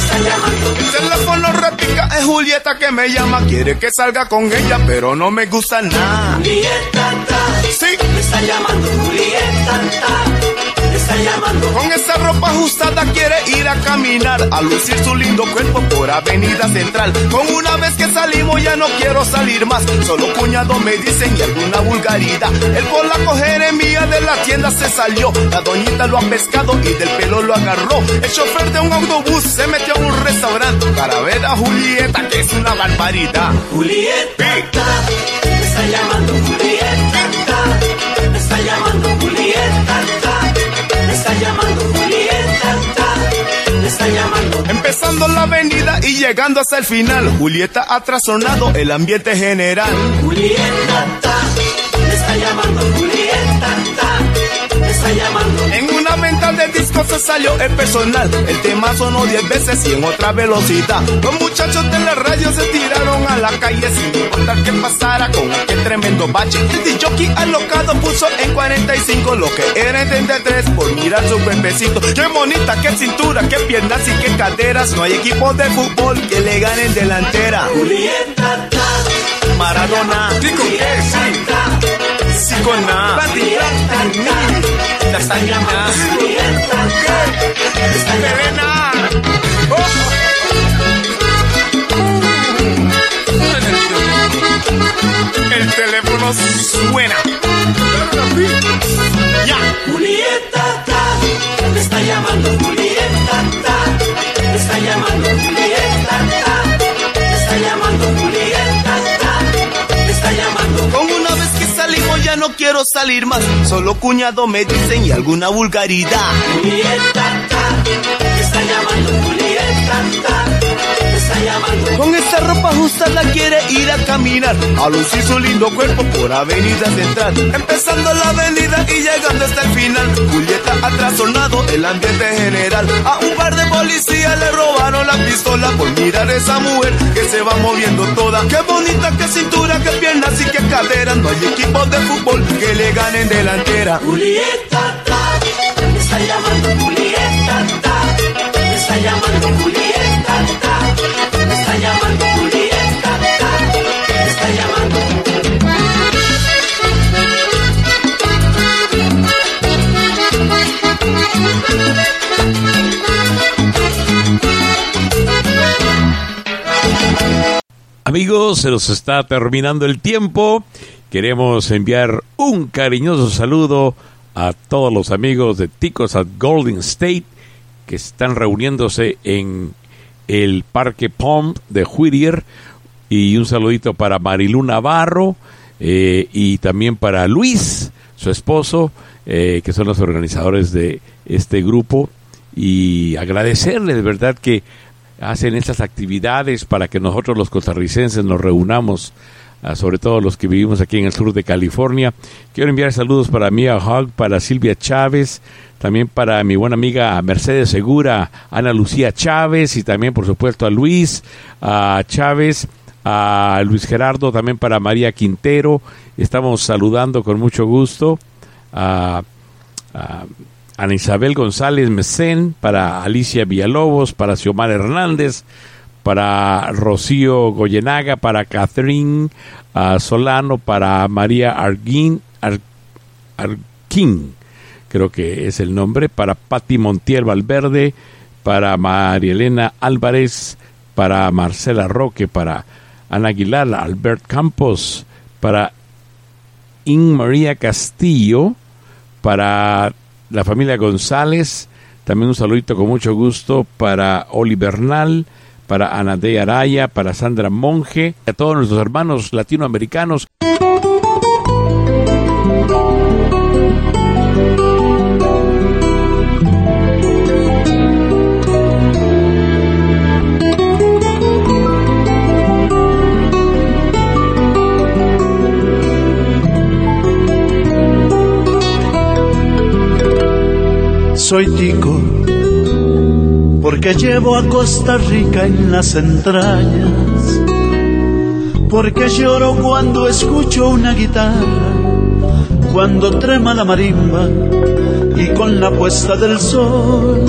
teléfono repica, es Julieta que me llama. Quiere que salga con ella, pero no me gusta nada. Julieta, ta, Sí. te está llamando Julieta, ta, te está llamando. Con esa ropa ajustada quiere ir a caminar, a lucir su lindo cuerpo por Avenida Central. Con una vez que salimos ya no quiero salir más, solo cuñado me dicen y alguna vulgaridad. El por la cojeremía de la tienda se salió, la doñita lo ha pescado y del pelo lo agarró. El chofer de un autobús se metió un restaurante para ver a Julieta, que es una barbaridad. Julieta, ta, te está llamando Julieta, ta, te está llamando Julieta, ta, te está llamando Julieta, ta, te está llamando. Empezando la avenida y llegando hasta el final, Julieta ha trastornado el ambiente general. Julieta, ta, te está llamando Julieta, ta, te está llamando. En se salió el personal. El tema sonó 10 veces y en otra velocidad. Los muchachos de la radio se tiraron a la calle sin importar qué pasara con aquel tremendo bache. El jockey alocado puso en 45 lo que era en 33 por mirar su cuerpecito. Qué bonita, qué cintura, qué piernas y qué caderas. No hay equipo de fútbol que le gane en delantera. Maradona, ¿sí con La llamando. Serena. El teléfono suena. Ya. Julieta, ta, te está llamando Julieta, ta, te está llamando Julieta, no quiero salir más. Solo cuñado me dicen y alguna vulgaridad. Julieta, está llamando Julieta. Con esta ropa ajustada quiere ir a caminar, a lucir su lindo cuerpo por Avenida Central. Empezando la avenida y llegando hasta el final, Julieta ha trastornado el ambiente general. A un par de policías le robaron la pistola por mirar a esa mujer que se va moviendo toda. Qué bonita, qué cintura, qué piernas y qué caderas. No hay equipo de fútbol que le ganen delantera. Julieta, ta, te está llamando Julieta, ta, te está llamando Julieta, Amigos, se nos está terminando el tiempo. Queremos enviar un cariñoso saludo a todos los amigos de Ticos at Golden State que están reuniéndose en el Parque Palm de Whittier. Y un saludito para Marilu Navarro eh, y también para Luis, su esposo, eh, que son los organizadores de este grupo. Y agradecerles de verdad que hacen estas actividades para que nosotros los costarricenses nos reunamos, ah, sobre todo los que vivimos aquí en el sur de California. Quiero enviar saludos para Mia Hogg, para Silvia Chávez, también para mi buena amiga Mercedes Segura, Ana Lucía Chávez y también por supuesto a Luis a Chávez, a Luis Gerardo, también para María Quintero. Estamos saludando con mucho gusto a, a Ana Isabel González Mesén, para Alicia Villalobos, para Xiomar Hernández, para Rocío Goyenaga, para Catherine ah, Solano, para María Arguín, Ar- Arquín, creo que es el nombre, para Patti Montiel Valverde, para María Elena Álvarez, para Marcela Roque, para Ana Aguilar, Albert Campos, para In María Castillo, para la familia González, también un saludito con mucho gusto para Oli Bernal, para Anadea Araya, para Sandra Monge, a todos nuestros hermanos latinoamericanos. Soy tico porque llevo a Costa Rica en las entrañas. Porque lloro cuando escucho una guitarra, cuando trema la marimba y con la puesta del sol.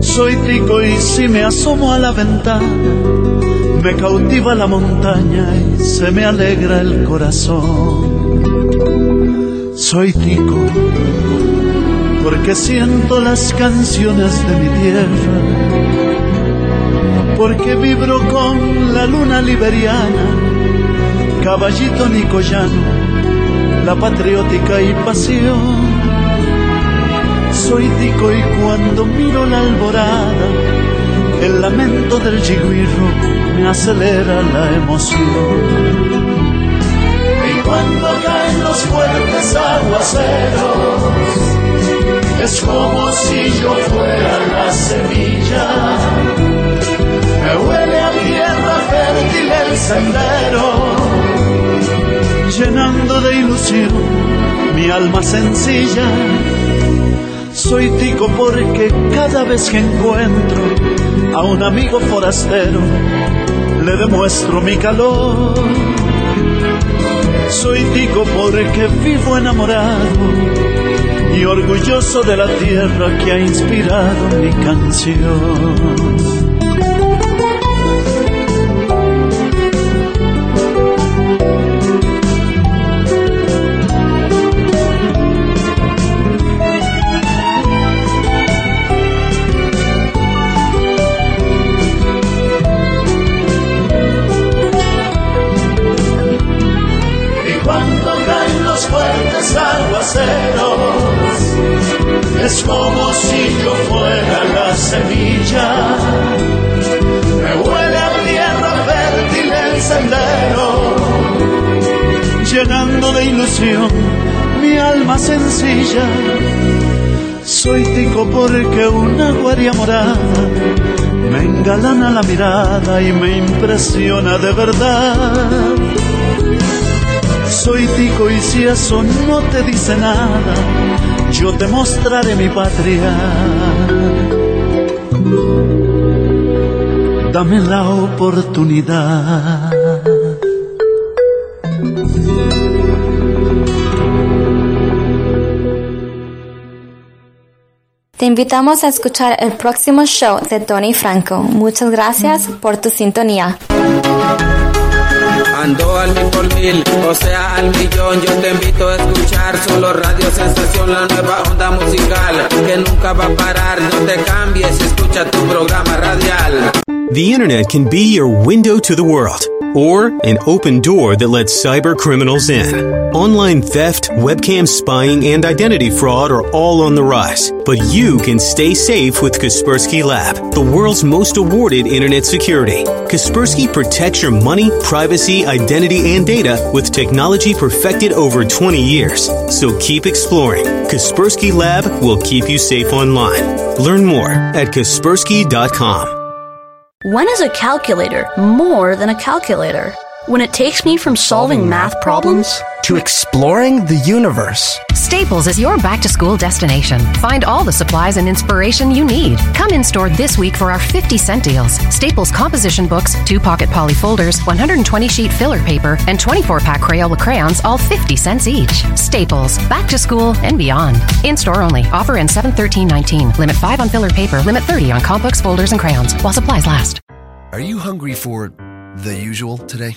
Soy tico y si me asomo a la ventana, me cautiva la montaña y se me alegra el corazón. Soy tico porque siento las canciones de mi tierra, porque vibro con la luna liberiana, caballito nicoyano, la patriótica y pasión. Soy tico y cuando miro la alborada, el lamento del jiguirro me acelera la emoción. Y cuando caen los fuertes aguaceros, es como si yo fuera la semilla. Me huele a tierra fértil el sendero, llenando de ilusión mi alma sencilla. Soy tico porque cada vez que encuentro a un amigo forastero, le demuestro mi calor. Soy tico porque vivo enamorado y orgulloso de la tierra que ha inspirado mi canción. Mi alma sencilla. Soy tico porque una guardia morada me engalana la mirada y me impresiona de verdad. Soy tico y si eso no te dice nada, yo te mostraré mi patria. Dame la oportunidad. Invitamos a escuchar el próximo show de Tony Franco. Muchas gracias por tu sintonía. Ando al mil por mil, o sea al millón. Yo te invito a escuchar solo Radio Sensación, la nueva onda musical que nunca va a parar. No te cambies, escucha tu programa radial. The internet can be your window to the world or an open door that lets cyber criminals in. Online theft, webcam spying, and identity fraud are all on the rise. But you can stay safe with Kaspersky Lab, the world's most awarded internet security. Kaspersky protects your money, privacy, identity, and data with technology perfected over 20 years. So keep exploring. Kaspersky Lab will keep you safe online. Learn more at Kaspersky.com. When is a calculator more than a calculator? When it takes me from solving math problems to exploring the universe. Staples is your back to school destination. Find all the supplies and inspiration you need. Come in store this week for our 50 cent deals. Staples composition books, two pocket poly folders, 120 sheet filler paper, and 24 pack Crayola crayons, all 50 cents each. Staples, back to school and beyond. In store only. Offer ends 7 19. Limit 5 on filler paper, limit 30 on comp books, folders, and crayons while supplies last. Are you hungry for the usual today?